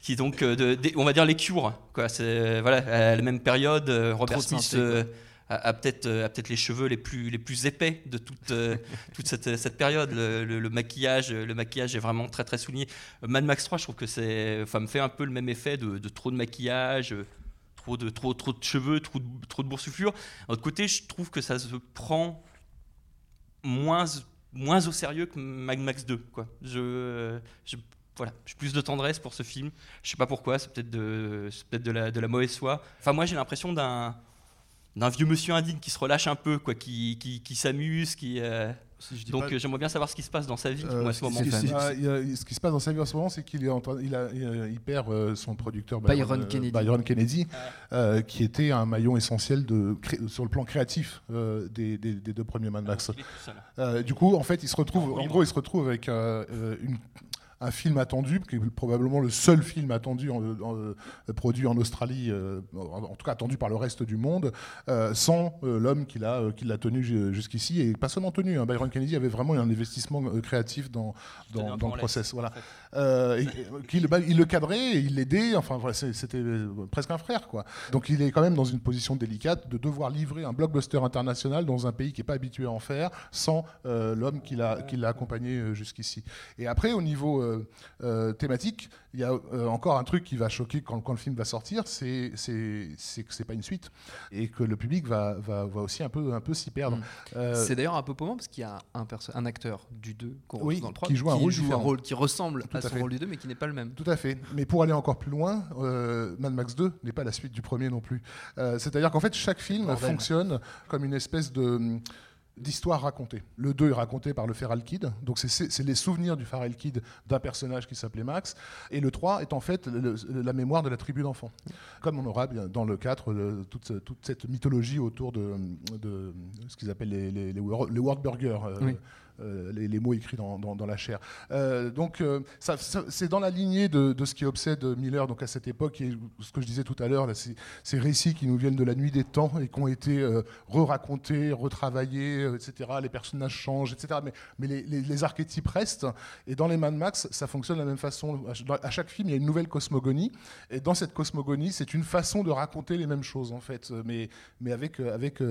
qui donc, de- on va dire les Cures, quoi. C'est voilà, à la même période, Robert
Trop
Smith
synthé,
a, euh, a peut-être les cheveux les plus les plus épais de toute euh, toute cette, cette période. Le, maquillage, le maquillage est vraiment très très souligné. Mad Max 3, je trouve que c'est, enfin, me fait un peu le même effet de, trop de maquillage. euh, Trop de, trop, trop de cheveux, trop de, trop de boursouflure. D'un autre côté, je trouve que ça se prend moins, moins au sérieux que Mad Max 2. Quoi. Je, je- voilà, j'ai plus de tendresse pour ce film. Je sais pas pourquoi, c'est peut-être de, peut-être de, la, de la mauvaise foi. Enfin, moi, j'ai l'impression d'un, d'un vieux monsieur indigne qui se relâche un peu, quoi, qui, qui, qui s'amuse, qui. euh, donc,
pas-
euh, j'aimerais bien savoir ce qui se passe dans sa vie,
Euh,
moi, à ce moment.
ce, qui, ah, il y a- ce qui se passe dans sa vie en ce moment, c'est qu'il est en train- il, a- il- perd euh, son producteur
Byron
euh,
Kennedy.
Byron Kennedy, euh, qui était un maillon essentiel de, cré- sur le plan créatif euh, des, des- des deux premiers Mad Max. Euh, du coup, en fait, il se retrouve, en gros, il se retrouve avec euh, euh, une- un film attendu, qui est probablement le seul film attendu en- en- euh, produit en Australie, euh, en, tout cas attendu par le reste du monde, euh, sans l'homme qui l'a qui l'a tenu ju- jusqu'ici et pas seulement tenu. hein. Byron Kennedy avait vraiment un investissement créatif dans le process. Voilà. Euh, et- et- bah, il le cadrait, et il l'aidait. Enfin, c'était presque un frère, quoi. Donc, il est quand même dans une position délicate de devoir livrer un blockbuster international dans un pays qui n'est pas habitué à en faire, sans euh, l'homme qui l'a qui l'a accompagné jusqu'ici. Et après, au niveau euh, euh, thématique, il y a euh, encore un truc qui va choquer quand, quand le film va sortir, c'est que c'est pas une suite et que le public va, va, va aussi un peu un peu s'y perdre. Euh,
C'est d'ailleurs un peu paumant parce qu'il y a un, acteur du 2 qu'on
Oui,
retrouve dans le 3
qui joue un rôle
qui ressemble
Tout
à
à
son rôle du 2 mais qui n'est pas le même.
Tout à fait. Mais pour aller encore plus loin, Mad Max 2 n'est pas la suite du premier non plus. C'est-à-dire qu'en fait, chaque film
Bordel.
fonctionne comme une espèce de hum, d'histoire racontée. Le 2 est raconté par le Feral Kid, donc c'est- les souvenirs du Feral Kid d'un personnage qui s'appelait Max, et le 3 est en fait la mémoire de la tribu d'enfants. Comme on aura dans le 4 le- toute, ce- toute cette mythologie autour de, ce qu'ils appellent les, les, burgers, euh,
Oui.
Euh, les, mots écrits dans, la chair. Euh, donc euh, c'est dans la lignée de, ce qui obsède Miller donc à cette époque, ce que je disais tout à l'heure, ces, récits qui nous viennent de la nuit des temps et qui ont été re-racontés, retravaillés, etc. Les personnages changent, etc. Mais, les, archétypes restent. Et dans les Mad Max, ça fonctionne de la même façon. À chaque film, il y a une nouvelle cosmogonie. Et dans cette cosmogonie, c'est une façon de raconter les mêmes choses, en fait, mais, avec, avec,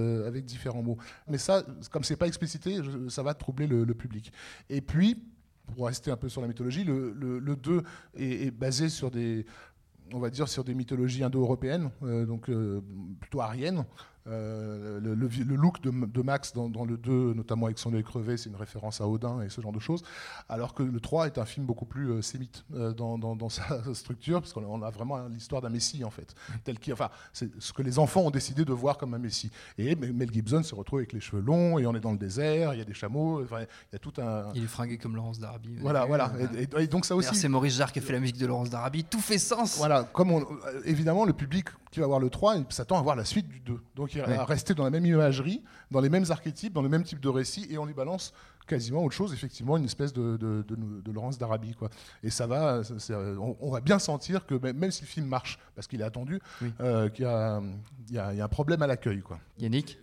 différents mots. Mais ça, comme c'est pas explicité, ça va troubler le, public. Et puis, pour rester un peu sur la mythologie, le, le, le 2 est, est basé sur des, on va dire, sur des mythologies indo-européennes, euh, donc euh, plutôt ariennes. Euh, le, le vi- le look de, de Max dans, dans le 2, notamment avec son œil crevé, c'est une référence à Odin et ce genre de choses. Alors que le 3 est un film beaucoup plus euh, sémite euh, dans, dans- dans sa structure, parce qu'on a- vraiment l'histoire d'un messie, en fait. Tel enfin, c'est ce que les enfants ont décidé de voir comme un messie. Et Mel Gibson se retrouve avec les cheveux longs, et on est dans le désert, il y a des chameaux, il y a tout un.
Il est fringué comme Laurence d'Arabie.
Voilà, voilà. Et, et- et donc ça aussi.
C'est Maurice Jarre qui a fait la musique de Laurence d'Arabie. Tout fait sens.
Voilà, comme on, euh, évidemment, le public qui va voir le 3 il s'attend à voir la suite du 2. Donc il va rester dans la même imagerie, dans les mêmes archétypes, dans le même type de récit, et on lui balance quasiment autre chose, effectivement, une espèce de, de, de- de Laurence d'Arabie. Quoi. Et ça va, on, on va bien sentir que même, même si le film marche, parce qu'il est attendu,
Oui.
euh, qu'il y a, il y a- il y a un problème à l'accueil. quoi.
Yannick?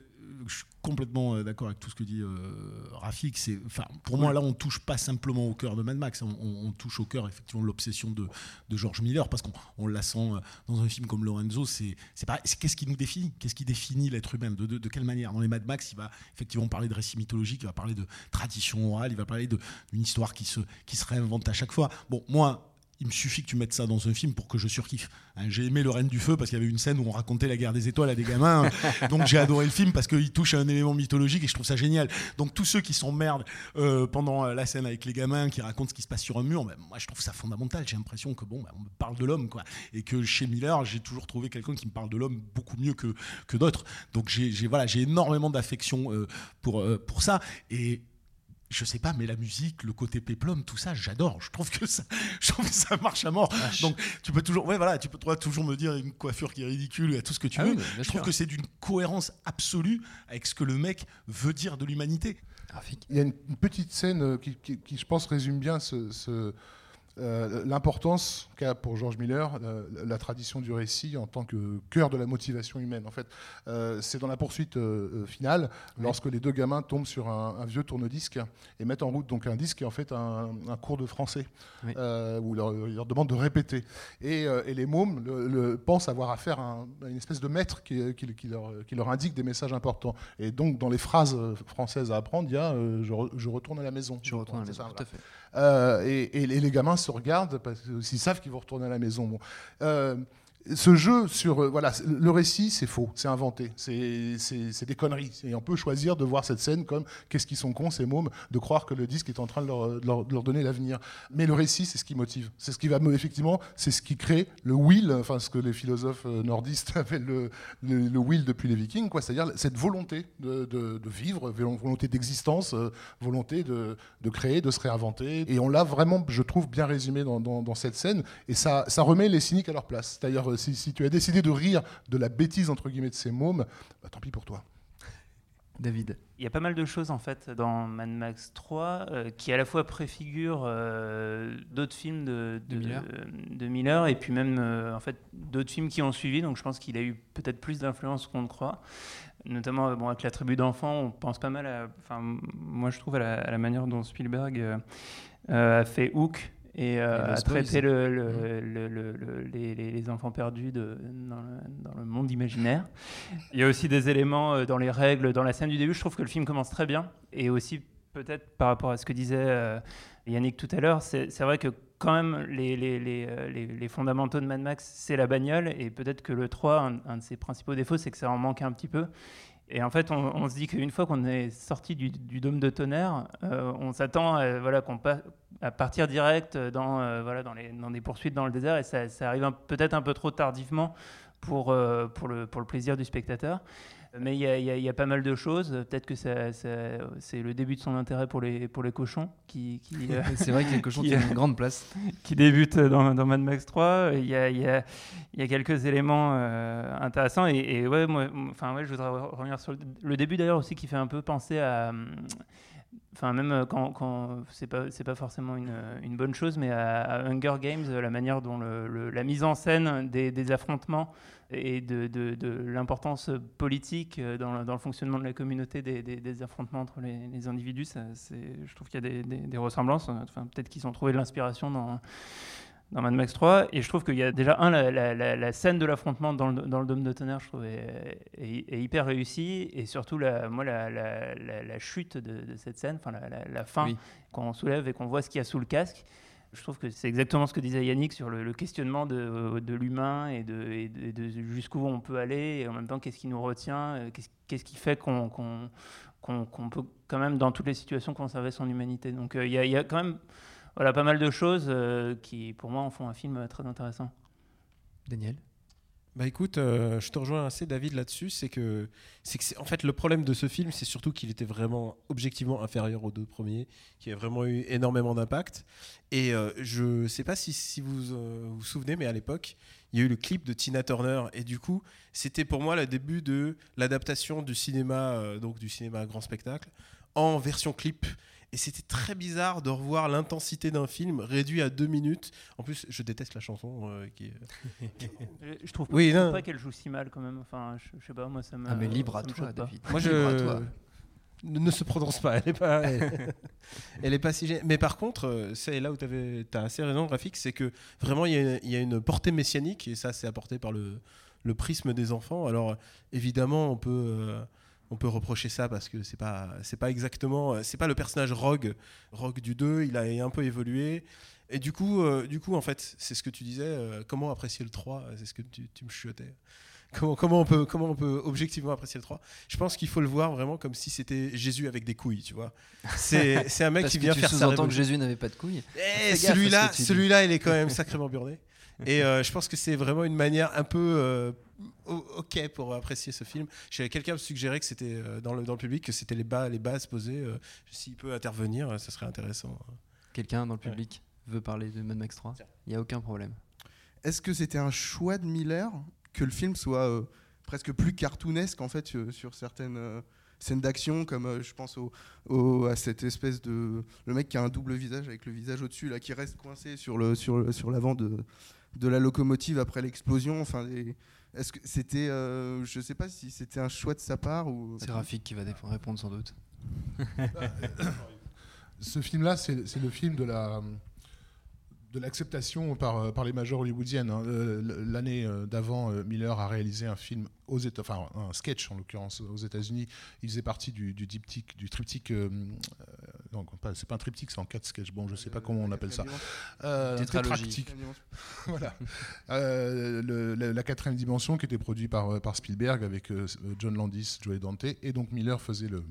Je suis complètement euh, d'accord avec tout ce que dit euh, Rafik. C'est, enfin, pour moi, là, on touche pas simplement au cœur de Mad Max, on, on- on touche au cœur effectivement de l'obsession de, de George Miller, parce qu'on on la sent euh, dans un film comme Lorenzo. C'est, c'est pareil. C'est qu'est-ce qui nous définit? Qu'est-ce qui définit l'être humain? De, de- de quelle manière? Dans les Mad Max, il va effectivement parler de récits mythologiques, il va parler de tradition orale, il va parler de- d'une histoire qui se, qui se réinvente à chaque fois. Bon, moi. Il me suffit que tu mettes ça dans un film pour que je surkiffe. Hein, j'ai aimé Le Reine du Feu parce qu'il y avait une scène où on racontait la guerre des étoiles à des gamins. Donc j'ai adoré le film parce qu'il touche à un élément mythologique et je trouve ça génial. Donc tous ceux qui s'emmerdent euh, pendant la scène avec les gamins, qui racontent ce qui se passe sur un mur, ben, moi je trouve ça fondamental. J'ai l'impression que bon, ben, on me parle de l'homme, quoi. Et que chez Miller, j'ai toujours trouvé quelqu'un qui me parle de l'homme beaucoup mieux que, que d'autres. Donc j'ai voilà, j'ai énormément d'affection euh, pour, euh, pour ça. Et je sais pas, mais la musique, le côté péplum, tout ça, j'adore. Je trouve que ça, je trouve que ça marche à mort. Donc tu peux toujours, ouais, voilà, tu peux toi, toujours me dire une coiffure qui est ridicule et tout ce que tu
Ah
veux.
oui,
je trouve
sûr.
que c'est d'une cohérence absolue avec ce que le mec veut dire de l'humanité.
Il y a une, petite scène euh, qui, qui- qui, je pense, résume bien ce- ce, euh, l'importance qu'a pour George Miller euh, la tradition du récit en tant que cœur de la motivation humaine. En fait, Euh, c'est dans la poursuite finale, lorsque les deux gamins tombent sur un, un vieux tourne-disque et mettent en route donc un disque qui est en fait un, un cours de français
Oui.
où il leur, leur demande de répéter. Et, et les mômes le- le- pensent avoir affaire à, un- à une espèce de maître qui, qui- qui leur, qui leur indique des messages importants. Et donc, dans les phrases françaises à apprendre, il y a je, re- je retourne à la maison.
Je retourne à la maison, tout à
voilà. Euh, et, les gamins se regardent parce qu'ils savent qu'ils vont retourner à la maison. Bon. Ce jeu sur euh, voilà le récit c'est faux c'est inventé c'est des conneries. Et on peut choisir de voir cette scène comme qu'est-ce qu'ils sont cons ces mômes de croire que le disque est en train de leur, de leur- donner l'avenir. Mais le récit c'est ce qui motive. C'est ce qui va me- effectivement c'est ce qui crée le will enfin ce que les philosophes euh, nordistes appellent le, le, will depuis les vikings quoi. C'est-à-dire cette volonté de, de- vivre volonté d'existence euh, volonté de, créer de se réinventer. Et on l'a vraiment je trouve bien résumé dans, dans- dans cette scène. Et ça, ça remet les cyniques à leur place. C'est-à-dire euh, si, si tu as décidé de rire de la bêtise entre guillemets de ces mômes bah, tant pis pour toi
David.
Il y a pas mal de choses en fait dans Mad Max 3 euh, qui à la fois préfigurent euh, d'autres films de,
De Miller.
de Miller et puis même euh, en fait d'autres films qui ont suivi. Donc je pense qu'il a eu peut-être plus d'influence qu'on ne croit. Notamment bon, avec la tribu d'enfants, on pense pas mal à. Enfin, moi je trouve à la, à la manière dont Spielberg euh, euh, a fait Hook et euh, le, le- le- le- le- les, enfants perdus de, dans, le, dans le monde imaginaire. Il y a aussi des éléments euh, dans les règles, dans la scène du début. Je trouve que le film commence très bien. Et aussi, peut-être par rapport à ce que disait euh, Yannick tout à l'heure, c'est vrai que quand même, les, les, les, euh, les- les fondamentaux de Mad Max, c'est la bagnole. Et peut-être que le 3, un, un de ses principaux défauts, c'est que ça en manque un petit peu. Et en fait, on, se dit qu'une fois qu'on est sorti du, dôme de tonnerre, euh, on s'attend à, voilà, pa- à partir direct dans, euh, voilà, dans, les, des poursuites dans le désert. Et ça, arrive peut-être un peu trop tardivement pour, euh, le plaisir du spectateur. Mais il y, a- y a- y a pas mal de choses. Peut-être que ça- ça- c'est le début de son intérêt pour les, pour les cochons. Qui, qui, euh,
C'est vrai que les cochons
qui, euh,
une grande place.
Qui débute dans, dans Mad Max 3. Il y a, y a- a quelques éléments euh, intéressants. Et, et ouais, moi, enfin, ouais, je voudrais re- revenir sur le, le début d'ailleurs aussi qui fait un peu penser à. Enfin, même euh, quand, quand c'est pas forcément une, une bonne chose, mais à, à Hunger Games, la manière dont le- le- la mise en scène des, des affrontements et de, de- de l'importance politique euh, dans le, dans le fonctionnement de la communauté des, des- des affrontements entre les, les individus, ça, je trouve qu'il y a des, ressemblances. Enfin, peut-être qu'ils ont trouvé de l'inspiration dans dans Mad Max 3. Et je trouve qu'il y a déjà, un, la, la- la- la scène de l'affrontement dans le, dans le Dôme de Tonnerre, je trouve, est, est- est hyper réussie. Et surtout, la, moi, la, chute de, de cette scène, enfin, la, fin,
Oui.
quand on soulève et qu'on voit ce qu'il y a sous le casque. Je trouve que c'est exactement ce que disait Yannick sur le, questionnement de, l'humain et de, jusqu'où on peut aller et en même temps qu'est-ce qui nous retient, euh, qu'est-ce qui fait qu'on peut quand même dans toutes les situations conserver son humanité. Donc euh, il y, a- quand même voilà, pas mal de choses euh, qui pour moi en font un film très intéressant.
Daniel?
Bah écoute, euh, je te rejoins assez David là-dessus, c'est que c'est que en fait le problème de ce film, c'est surtout qu'il était vraiment objectivement inférieur aux deux premiers, qui a vraiment eu énormément d'impact. Et euh, je sais pas si, si vous euh, vous souvenez, mais à l'époque, il y a eu le clip de Tina Turner et du coup, c'était pour moi le début de l'adaptation du cinéma, euh, donc du cinéma grand spectacle, en version clip. Et c'était très bizarre de revoir l'intensité d'un film réduit à deux minutes. En plus, je déteste la chanson euh, qui est.
Je, je trouve,
Oui, non.
pas qu'elle joue si mal quand même. Enfin, je, je sais pas, moi ça me.
Ah, mais libre à toi. David.
Moi,
Libre à
je
toi.
ne ne se prononce pas. Elle est pas. Elle, elle est pas si gênée. Mais par contre, euh, c'est là où tu as assez raison, graphique, c'est que vraiment il y, a- il y a une portée messianique et ça, c'est apporté par le, le prisme des enfants. Alors évidemment, on peut. euh, on peut reprocher ça parce que c'est pas c'est pas exactement euh, c'est pas le personnage Rogue Rogue du 2 il a un peu évolué et du coup euh, du coup en fait c'est ce que tu disais euh, comment apprécier le 3 c'est ce que tu, tu me chuchotais Comment, comment, on peut, comment on peut objectivement apprécier le 3 Je pense qu'il faut le voir vraiment comme si c'était Jésus avec des couilles, tu vois. C'est c'est un mec qui vient
tu
faire sa
sous-entends que. Jésus n'avait pas de couilles.
Eh, celui-là,
tu
celui-là, il est quand même sacrément burné. Et euh, je pense que c'est vraiment une manière un peu ok pour apprécier ce film. J'ai quelqu'un me suggérait que c'était euh, dans le dans le public que c'était les bas les bases posées. euh, S'il peut intervenir, euh, ça serait intéressant.
Quelqu'un dans le public veut parler de Mad Max 3 Il n'y a aucun problème.
Est-ce que c'était un choix de Miller que le film soit euh, presque plus cartoonesque en fait euh, sur certaines euh, scènes d'action comme euh, je pense au, au- à cette espèce de le mec qui a un double visage avec le visage au-dessus là qui reste coincé sur le sur le- sur l'avant de de la locomotive après l'explosion enfin des- est-ce que c'était euh, je sais pas si c'était un choix de sa part ou
C'est Rafik qui va répondre sans doute.
Ce film-là, c'est c'est le film de la de l'acceptation par, par les majors hollywoodiennes. hein. Euh, L'année euh, d'avant, euh, Miller a réalisé un film aux Éta- enfin un sketch en l'occurrence aux États-Unis. Il faisait partie du, du diptyque, du triptyque. euh, euh, non, c'est pas un triptyque, c'est en quatre sketchs. Bon, je sais pas comment on appelle ça. Euh, tétractique. voilà. Euh, le- la, la quatrième dimension qui était produit par, euh, par Spielberg avec euh, John Landis, Joey Dante, et donc Miller faisait le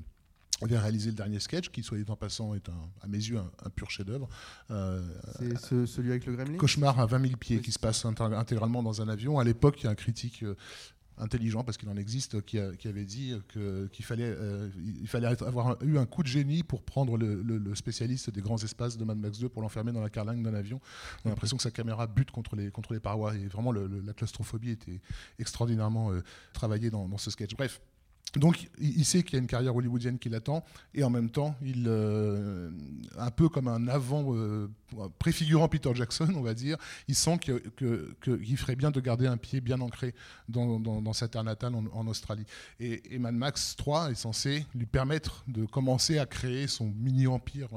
avait réalisé le dernier sketch, qui, soit dit en passant, est un, à mes yeux un, un pur chef-d'œuvre. Euh,
c'est ce- celui avec le gremlin?
Cauchemar à 20 000 pieds qui se passe intégralement dans un avion. À l'époque, il y a un critique euh, intelligent, parce qu'il en existe, qui, a- qui avait dit qu'il fallait, euh, il fallait être- avoir eu un coup de génie pour prendre le, le- le spécialiste des grands espaces de Mad Max 2 pour l'enfermer dans la carlingue d'un avion. On a l'impression que sa caméra bute contre les, contre les parois. Et vraiment, le- le- la claustrophobie était extraordinairement euh, travaillée dans, dans ce sketch. Bref. Donc, il sait qu'il y a une carrière hollywoodienne qui l'attend, et en même temps, euh, un peu comme un avant euh, préfigurant Peter Jackson, on va dire, il sent qu'il ferait bien de garder un pied bien ancré dans, sa terre natale en, Australie. Et, et Mad Max 3 est censé lui permettre de commencer à créer son mini-empire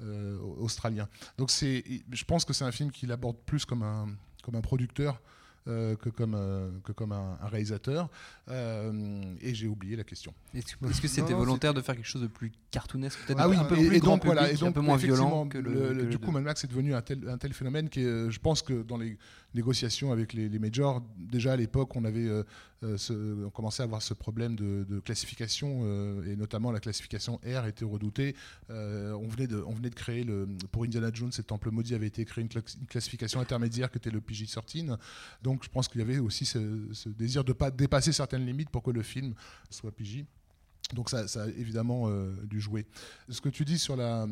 euh, australien. Donc, je pense que c'est un film qu'il aborde plus comme un, comme un producteur euh, que comme, euh, que comme un, un réalisateur. Euh, et j'ai oublié la question.
Est-ce que c'était volontaire de faire quelque chose de plus cartoonesque, peut-être
ah oui,
un peu
et,
plus
et
grand
donc voilà,
public,
et donc
un peu moins violent que le.
le-
que
le-
le
du coup, Mad Max est devenu un tel, un tel phénomène que euh, je pense que dans les négociations avec les, majors, déjà à l'époque, on avait euh, euh, ce- à avoir ce problème de, classification euh, et notamment la classification R était redoutée. On venait de, on venait de créer le, pour Indiana Jones, et Temple maudit avait été créé une classification intermédiaire qui était le PG-13. Donc je pense qu'il y avait aussi ce, ce désir de ne pas dépasser certaines limites pour que le film soit PG. Donc ça, ça a évidemment euh, dû jouer. Ce que tu dis sur la,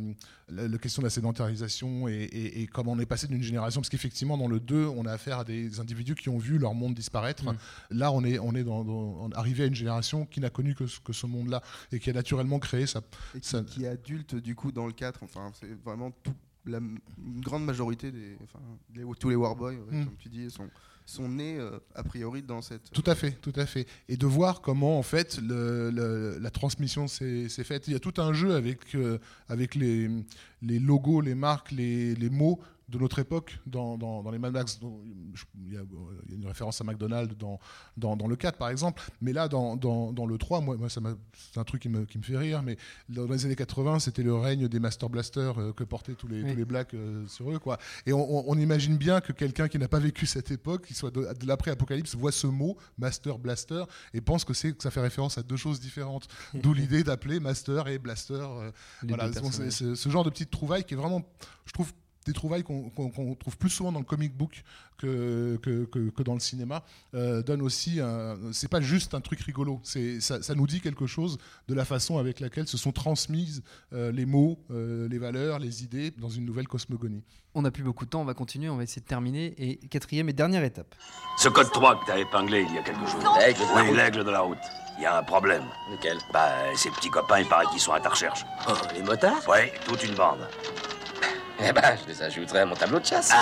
la, la question de la sédentarisation et, et- et comment on est passé d'une génération, parce qu'effectivement dans le 2, on a affaire à des individus qui ont vu leur monde disparaître.
Mm.
Là, on est, on est dans, dans- arrivé à une génération qui n'a connu que ce, que ce monde-là et qui a naturellement créé sa...
Et qui,
sa-
qui est adulte du coup dans le 4. Enfin, c'est vraiment tout, la grande majorité des, enfin, les- tous les Warboys, ouais,
Mm.
comme tu dis, sont, sont nés euh, a priori dans cette.
Tout à fait, tout à fait. Et de voir comment en fait le- la transmission s'est faite. Il y a tout un jeu avec, euh, les, logos, les marques, les mots de notre époque dans, dans- dans les Mad Max. dont je- Il y, a, euh, il y a une référence à McDonald's dans, dans, dans le 4 par exemple. Mais là, dans, dans, dans le 3, moi, moi c'est un truc qui me, qui me fait rire. Mais dans les années 80, c'était le règne des Master Blasters euh, que portaient tous les,
Oui.
tous les blacks euh, sur eux. Quoi. Et on, on- on imagine bien que quelqu'un qui n'a pas vécu cette époque, qui soit de, de l'après-apocalypse, voit ce mot, Master Blaster, et pense que, que ça fait référence à deux choses différentes. D'où l'idée d'appeler Master et Blaster. euh, voilà, ce genre de petites trouvailles qui est vraiment, je trouve, des trouvailles qu'on trouve plus souvent dans le comic book que, que, que- que dans le cinéma, euh, donne aussi. C'est pas juste un truc rigolo, c'est ça, ça nous dit quelque chose de la façon avec laquelle se sont transmises euh, les mots, euh, les valeurs, les idées dans une nouvelle cosmogonie.
On n'a plus beaucoup de temps, on va continuer, on va essayer de terminer. Et quatrième et dernière étape.
Ce code 3 que t'as épinglé il y a quelque chose.
L'aigle de la
Oui,
route.
l'aigle de la route. Il y a un problème.
Lequel?
Bah, ces petits copains, il paraît qu'ils sont à ta recherche.
Oh, les motards?
Ouais, toute une bande.
Eh ben, je les ajouterai à mon tableau de chasse.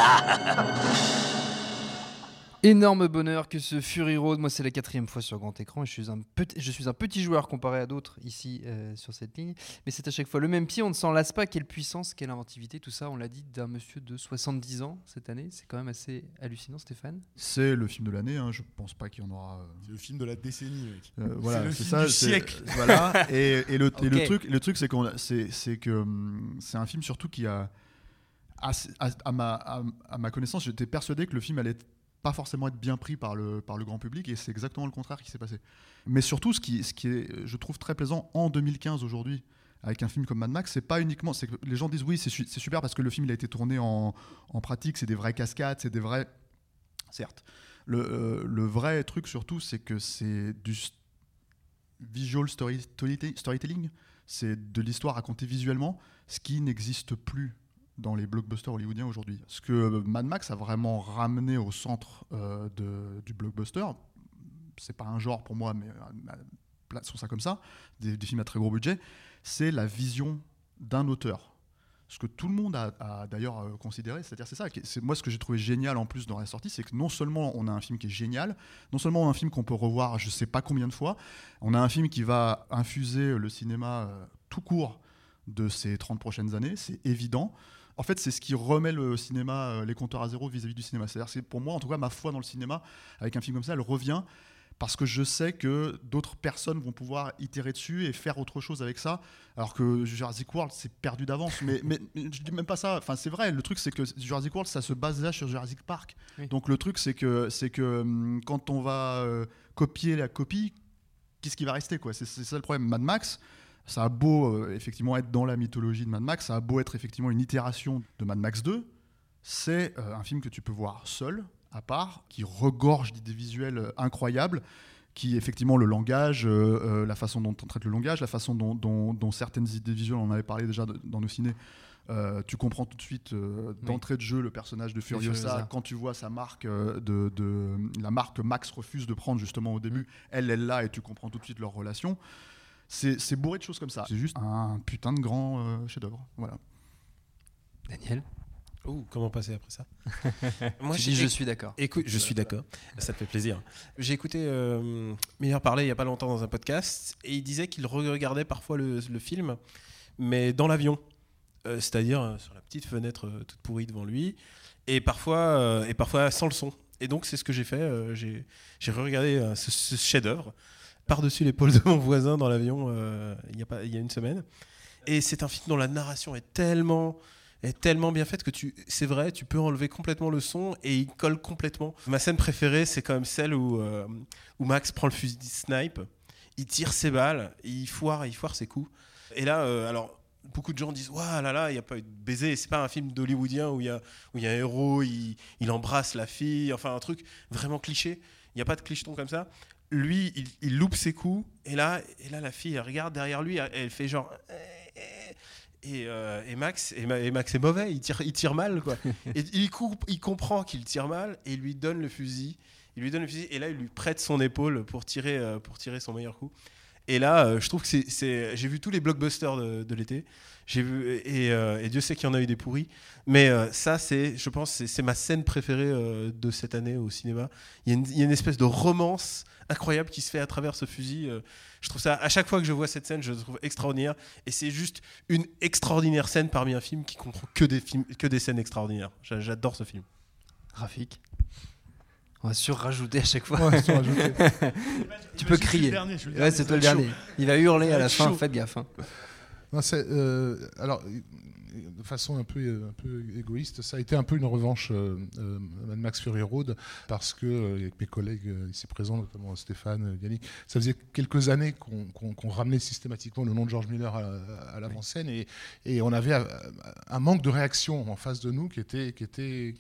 Énorme bonheur que ce Fury Road, moi c'est la quatrième fois sur grand écran et je suis un petit, je suis un petit joueur comparé à d'autres ici euh, sur cette ligne, mais c'est à chaque fois le même pied, on ne s'en lasse pas, quelle puissance, quelle inventivité, tout ça on l'a dit d'un monsieur de 70 ans cette année, c'est quand même assez hallucinant Stéphane.
C'est le film de l'année, hein, je pense pas qu'il y en aura. euh,
C'est le film de la décennie, mec.
Euh, voilà,
c'est le
c'est
film
ça.
du siècle.
Voilà. Et, et le, et le truc, le truc, c'est qu'on, c'est que hum, c'est un film surtout qui a, à, ma, connaissance, j'étais persuadé que le film allait pas forcément être bien pris par le, grand public, et c'est exactement le contraire qui s'est passé. Mais surtout, ce qui, est, je trouve très plaisant en 2015 aujourd'hui. Avec un film comme Mad Max, c'est pas uniquement. Que les gens disent oui, c'est su- c'est super parce que le film il a été tourné en, pratique, c'est des vraies cascades, c'est des vrais. Certes. Le, euh, vrai truc surtout, c'est que c'est du visual story- storyte- storytelling, c'est de l'histoire racontée visuellement, ce qui n'existe plus dans les blockbusters hollywoodiens aujourd'hui. Ce que Mad Max a vraiment ramené au centre euh, du blockbuster, c'est pas un genre pour moi, mais euh, plaçons ça comme ça, des, films à très gros budget, c'est la vision d'un auteur. Ce que tout le monde a, d'ailleurs euh, considéré, c'est-à-dire c'est ça, moi ce que j'ai trouvé génial en plus dans la sortie, c'est que non seulement on a un film qui est génial, non seulement on a un film qu'on peut revoir je sais pas combien de fois, on a un film qui va infuser le cinéma tout court de ces 30 prochaines années, c'est évident. En fait, c'est ce qui remet le cinéma, euh, les compteurs à zéro vis-à-vis du cinéma. C'est-à-dire, c'est pour moi, en tout cas, ma foi dans le cinéma, avec un film comme ça, elle revient parce que je sais que d'autres personnes vont pouvoir itérer dessus et faire autre chose avec ça. Alors que Jurassic World, c'est perdu d'avance. Mais, mais je dis même pas ça. Enfin, c'est vrai. Le truc, c'est que Jurassic World, ça se base là sur Jurassic Park.
Oui.
Donc le truc, c'est que, c'est que hum, quand on va euh, copier la copie, qu'est-ce qui va rester quoi? C'est ça le problème. Mad Max, ça a beau euh, effectivement être dans la mythologie de Mad Max, ça a beau être effectivement une itération de Mad Max 2, c'est euh, un film que tu peux voir seul, à part, qui regorge d'idées visuelles euh, incroyables, qui effectivement le langage, euh, la façon dont on traite le langage, la façon dont, dont- dont certaines idées visuelles, on en avait parlé déjà de- dans nos ciné, Euh, tu comprends tout de suite euh, d'entrée de jeu le personnage de Furiosa.
Furiosa.
Quand tu vois sa marque euh, de, de- la marque que Max refuse de prendre justement au début, elle elle l'a et tu comprends tout de suite leur relation. C'est bourré de choses comme ça. C'est juste un putain de grand euh, chef-d'œuvre. Voilà.
Daniel?
Ouh, comment passer après ça?
Tu dis je suis d'accord.
Écoute, je suis d'accord. Ça te fait plaisir. J'ai écouté euh, Miller parler il y a pas longtemps dans un podcast et il disait qu'il regardait parfois le, le film, mais dans l'avion, Euh, c'est-à-dire euh, sur la petite fenêtre euh, toute pourrie devant lui, et parfois euh, et parfois sans le son. Et donc c'est ce que j'ai fait. euh, j'ai j'ai regardé euh, ce, ce chef-d'œuvre par-dessus l'épaule de mon voisin dans l'avion euh, il y a y a une semaine. Et c'est un film dont la narration est tellement est tellement bien faite que tu c'est vrai tu peux enlever complètement le son et il colle complètement. Ma scène préférée c'est quand même celle où euh, où Max prend le fusil de snipe il tire ses balles il foire il foire ses coups. Et là euh, alors beaucoup de gens disent waouh là là il y a pas eu de baiser. C'est pas un film d'hollywoodien où il y a y a un héros il, il embrasse la fille enfin un truc vraiment cliché. Il y a pas de clicheton comme ça lui il, il loupe ses coups et là et là la fille elle regarde derrière lui elle, elle fait genre et, euh, et Max et, Ma- et Max est mauvais, il tire, il tire mal quoi. et il, coupe, il comprend qu'il tire mal et il lui donne le fusil. Il lui donne le fusil et là il lui prête son épaule pour tirer, euh, pour tirer son meilleur coup. Et là, euh, je trouve que c'est- j'ai vu tous les blockbusters de, l'été. Euh, et Dieu sait qu'il y en a eu des pourris. Mais euh, ça, c'est, je pense, c'est, ma scène préférée de cette année au cinéma. Il y, a une, espèce de romance incroyable qui se fait à travers ce fusil. je trouve ça, à chaque fois que je vois cette scène, je le trouve extraordinaire. Et c'est juste une extraordinaire scène parmi un film qui comprend que des, films, que des scènes extraordinaires. J'a- J'adore ce film.
Graphique. On va surrajouter à chaque fois.
Ouais,
tu peux crier. ouais, c'est toi le dernier. Il va hurler à la fin,
chaud.
faites gaffe. hein.
Non, euh, alors, de façon un peu, un peu égoïste, ça a été un peu une revanche euh, euh, Mad Max Fury Road parce que euh, avec mes collègues ici présents, notamment Stéphane, Yannick, ça faisait quelques années qu'on ramenait systématiquement le nom de George Miller à, à l'avant-scène et, et on avait un manque de réaction en face de nous qui était, qui était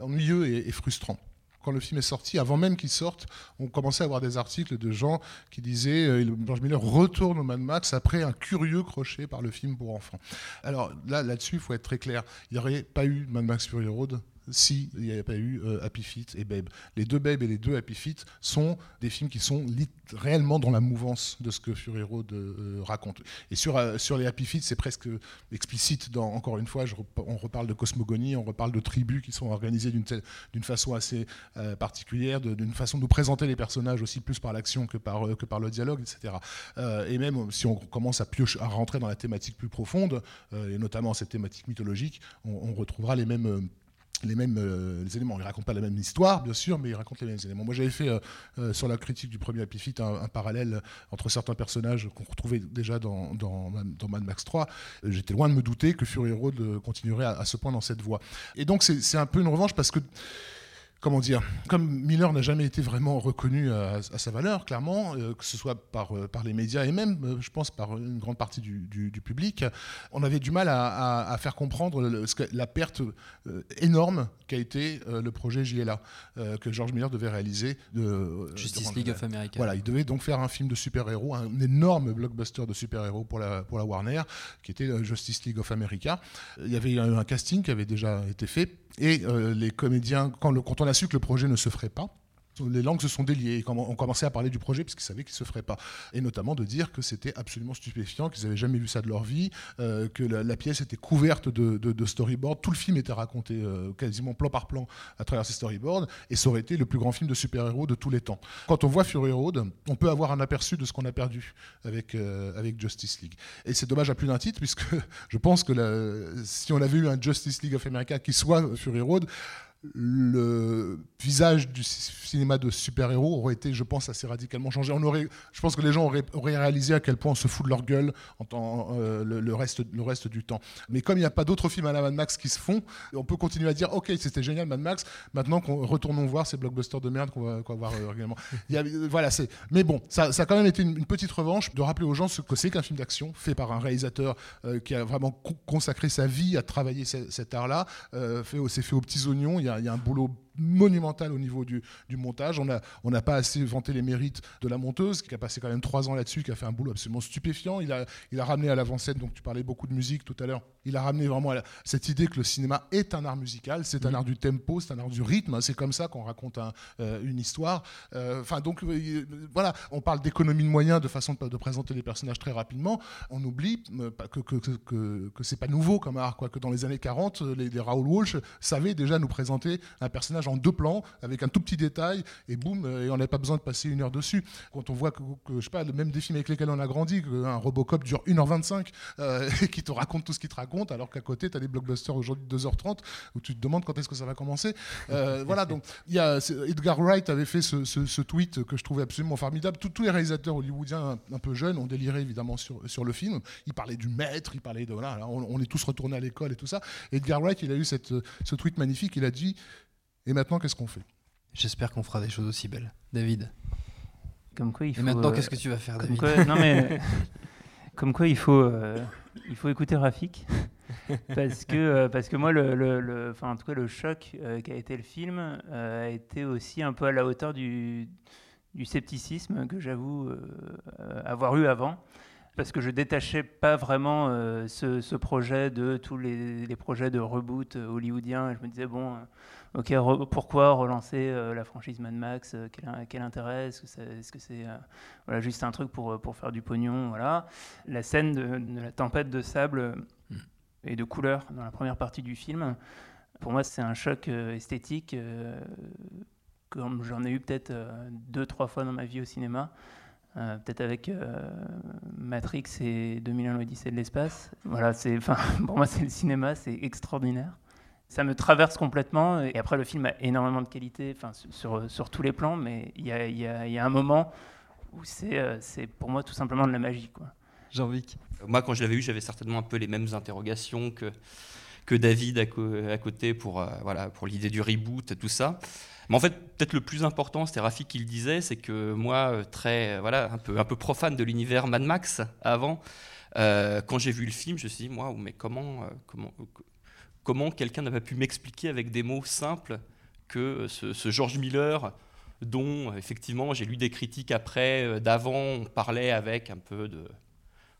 ennuyeux et, et frustrant. Quand le film est sorti, avant même qu'il sorte, on commençait à avoir des articles de gens qui disaient euh, George Miller retourne au Mad Max après un curieux crochet par le film pour enfants. Alors là, là-dessus, il faut être très clair. Il n'y aurait pas eu Mad Max Fury Road si il n'y avait pas eu euh, Happy Feet et Babe. Les deux Babe et les deux Happy Feet sont des films qui sont réellement dans la mouvance de ce que Fury euh, raconte. Et sur, euh, sur les Happy Feet, c'est presque explicite. Encore une fois, on reparle de cosmogonie, on reparle de tribus qui sont organisées d'une façon assez euh, particulière, d'une façon de nous présenter les personnages aussi plus par l'action que par, que par le dialogue, etc. Et même si on commence à, piocher, à rentrer dans la thématique plus profonde, et notamment cette thématique mythologique, on retrouvera les mêmes... les mêmes euh, les éléments. Il raconte pas la même histoire, bien sûr, mais il raconte les mêmes éléments. Moi, j'avais fait euh, euh, sur la critique du premier Happy un, un parallèle entre certains personnages qu'on retrouvait déjà dans, dans, dans Mad Max 3. Euh, J'étais loin de me douter que Fury Road euh, continuerait à, à ce point dans cette voie. Et donc, c'est un peu une revanche parce que comment dire, comme Miller n'a jamais été vraiment reconnu à, à sa valeur, clairement, euh, que ce soit par, euh, par les médias et même, euh, je pense, par une grande partie du, du- du public, on avait du mal à, à- à faire comprendre le- ce que- la perte énorme qu'a été le projet JLA, que George Miller devait réaliser. De,
Justice League
le-
of America.
Voilà, il devait donc faire un film de super-héros, un énorme blockbuster de super-héros pour la, pour la Warner, qui était Justice League of America. Il y avait eu un casting qui avait déjà été fait, et les comédiens, quand, le- quand on a su que le projet ne se ferait pas, les langues se sont déliées on commençait à parler du projet parce qu'ils savaient qu'il ne se ferait pas. Et notamment de dire que c'était absolument stupéfiant, qu'ils n'avaient jamais vu ça de leur vie, euh, que la, pièce était couverte de, storyboards. Tout le film était raconté euh, quasiment plan par plan à travers ces storyboards et ça aurait été le plus grand film de super-héros de tous les temps. Quand on voit Fury Road, on peut avoir un aperçu de ce qu'on a perdu avec, euh, Justice League. Et c'est dommage à plus d'un titre puisque je pense que si on avait eu un Justice League of America qui soit Fury Road, le visage du cinéma de super-héros aurait été, je pense, assez radicalement changé. On aurait, je pense que les gens auraient, réalisé à quel point on se fout de leur gueule en temps- euh, le, reste, le reste du temps. Mais comme il n'y a pas d'autres films à la Mad Max qui se font, on peut continuer à dire Ok, c'était génial Mad Max, maintenant retournons voir ces blockbusters de merde qu'on va, voir euh, régulièrement. Euh, voilà. Mais bon, ça, a quand même été une, petite revanche de rappeler aux gens ce que c'est qu'un film d'action fait par un réalisateur euh, qui a vraiment co- consacré sa vie à travailler ce- cet art-là. C'est fait aux petits oignons. Il y a, y a un boulot
monumental au niveau du, du montage. On n'a on n'a pas assez vanté les mérites de la monteuse, qui a passé quand même trois ans là-dessus, qui a fait un boulot absolument stupéfiant. Il a, il a ramené à l'avant-scène, donc tu parlais beaucoup de musique tout à l'heure, il a ramené vraiment à la- cette idée que le cinéma est un art musical, c'est un art du tempo, c'est un art du rythme, hein, c'est comme ça qu'on raconte un, euh, une histoire. Euh, Enfin, donc, euh, voilà, on parle d'économie de moyens, de façon de, de présenter les personnages très rapidement. On oublie que, que, que, c'est pas nouveau comme art, quoi, que dans les années 40, euh, les, les Raoul Walsh savaient déjà nous présenter un personnage en deux plans, avec un tout petit détail, et boum, euh, et on n'avait pas besoin de passer une heure dessus. Quand on voit que, que, je sais pas, même des films avec lesquels on a grandi, qu'un Robocop dure 1h25, euh, et qui te raconte tout ce qu'il te raconte, alors qu'à côté, tu as des blockbusters aujourd'hui de 2h30, où tu te demandes quand est-ce que ça va commencer. Euh, voilà, donc, il y a, Edgar Wright avait fait ce, ce- ce tweet que je trouvais absolument formidable. Tous- tous les réalisateurs hollywoodiens un, un peu jeunes ont déliré évidemment sur, sur le film. Il parlait du maître, il parlait de. Voilà, là, on, on est tous retournés à l'école et tout ça. Edgar Wright, il a eu cette, ce tweet magnifique, il a dit Et maintenant, qu'est-ce qu'on fait?
J'espère qu'on fera des choses aussi belles. David
Comme quoi, il faut.
Et maintenant,
euh,
qu'est-ce que tu vas faire,
comme
David?
quoi- Non, mais. comme quoi, il faut, euh, il faut écouter Rafik. parce, que, euh, parce que moi, le, le- le- enfin, en tout cas, le choc euh, qu'a été le film euh, a été aussi un peu à la hauteur du, du scepticisme que j'avoue avoir eu avant. Parce que je détachais pas vraiment euh, ce, ce projet de tous les, les projets de reboot euh, hollywoodien. Et je me disais, bon, euh, ok, re- pourquoi relancer euh, la franchise Mad Max quel, quel intérêt? Est-ce que c'est voilà, juste un truc pour, pour faire du pognon voilà. La scène de, de la tempête de sable euh, et de couleurs dans la première partie du film, pour moi, c'est un choc esthétique comme j'en ai eu peut-être deux, trois fois dans ma vie au cinéma. Euh, peut-être avec euh, Matrix et 2001 l'Odyssée de l'espace. Voilà, c'est, enfin, pour moi, c'est le cinéma, c'est extraordinaire. Ça me traverse complètement. Et après, le film a énormément de qualité, enfin, sur, sur, sur tous les plans, mais il y a, il y a- y a un moment où c'est, euh, c'est pour moi tout simplement de la magie, quoi.
Jean-Vic
Moi, quand je l'avais vu, j'avais certainement un peu les mêmes interrogations que, que David à, co- à côté pour, euh, voilà, pour l'idée du reboot et tout ça. Mais en fait, peut-être le plus important, c'était Rafik qui le disait, c'est que moi, euh, très, euh, voilà, un peu, un peu profane de l'univers Mad Max avant, euh, quand j'ai vu le film, je me suis dit, mais comment, comment, comment quelqu'un n'a pas pu m'expliquer avec des mots simples que ce, George Miller, dont effectivement j'ai lu des critiques après, d'avant, on parlait avec un peu de,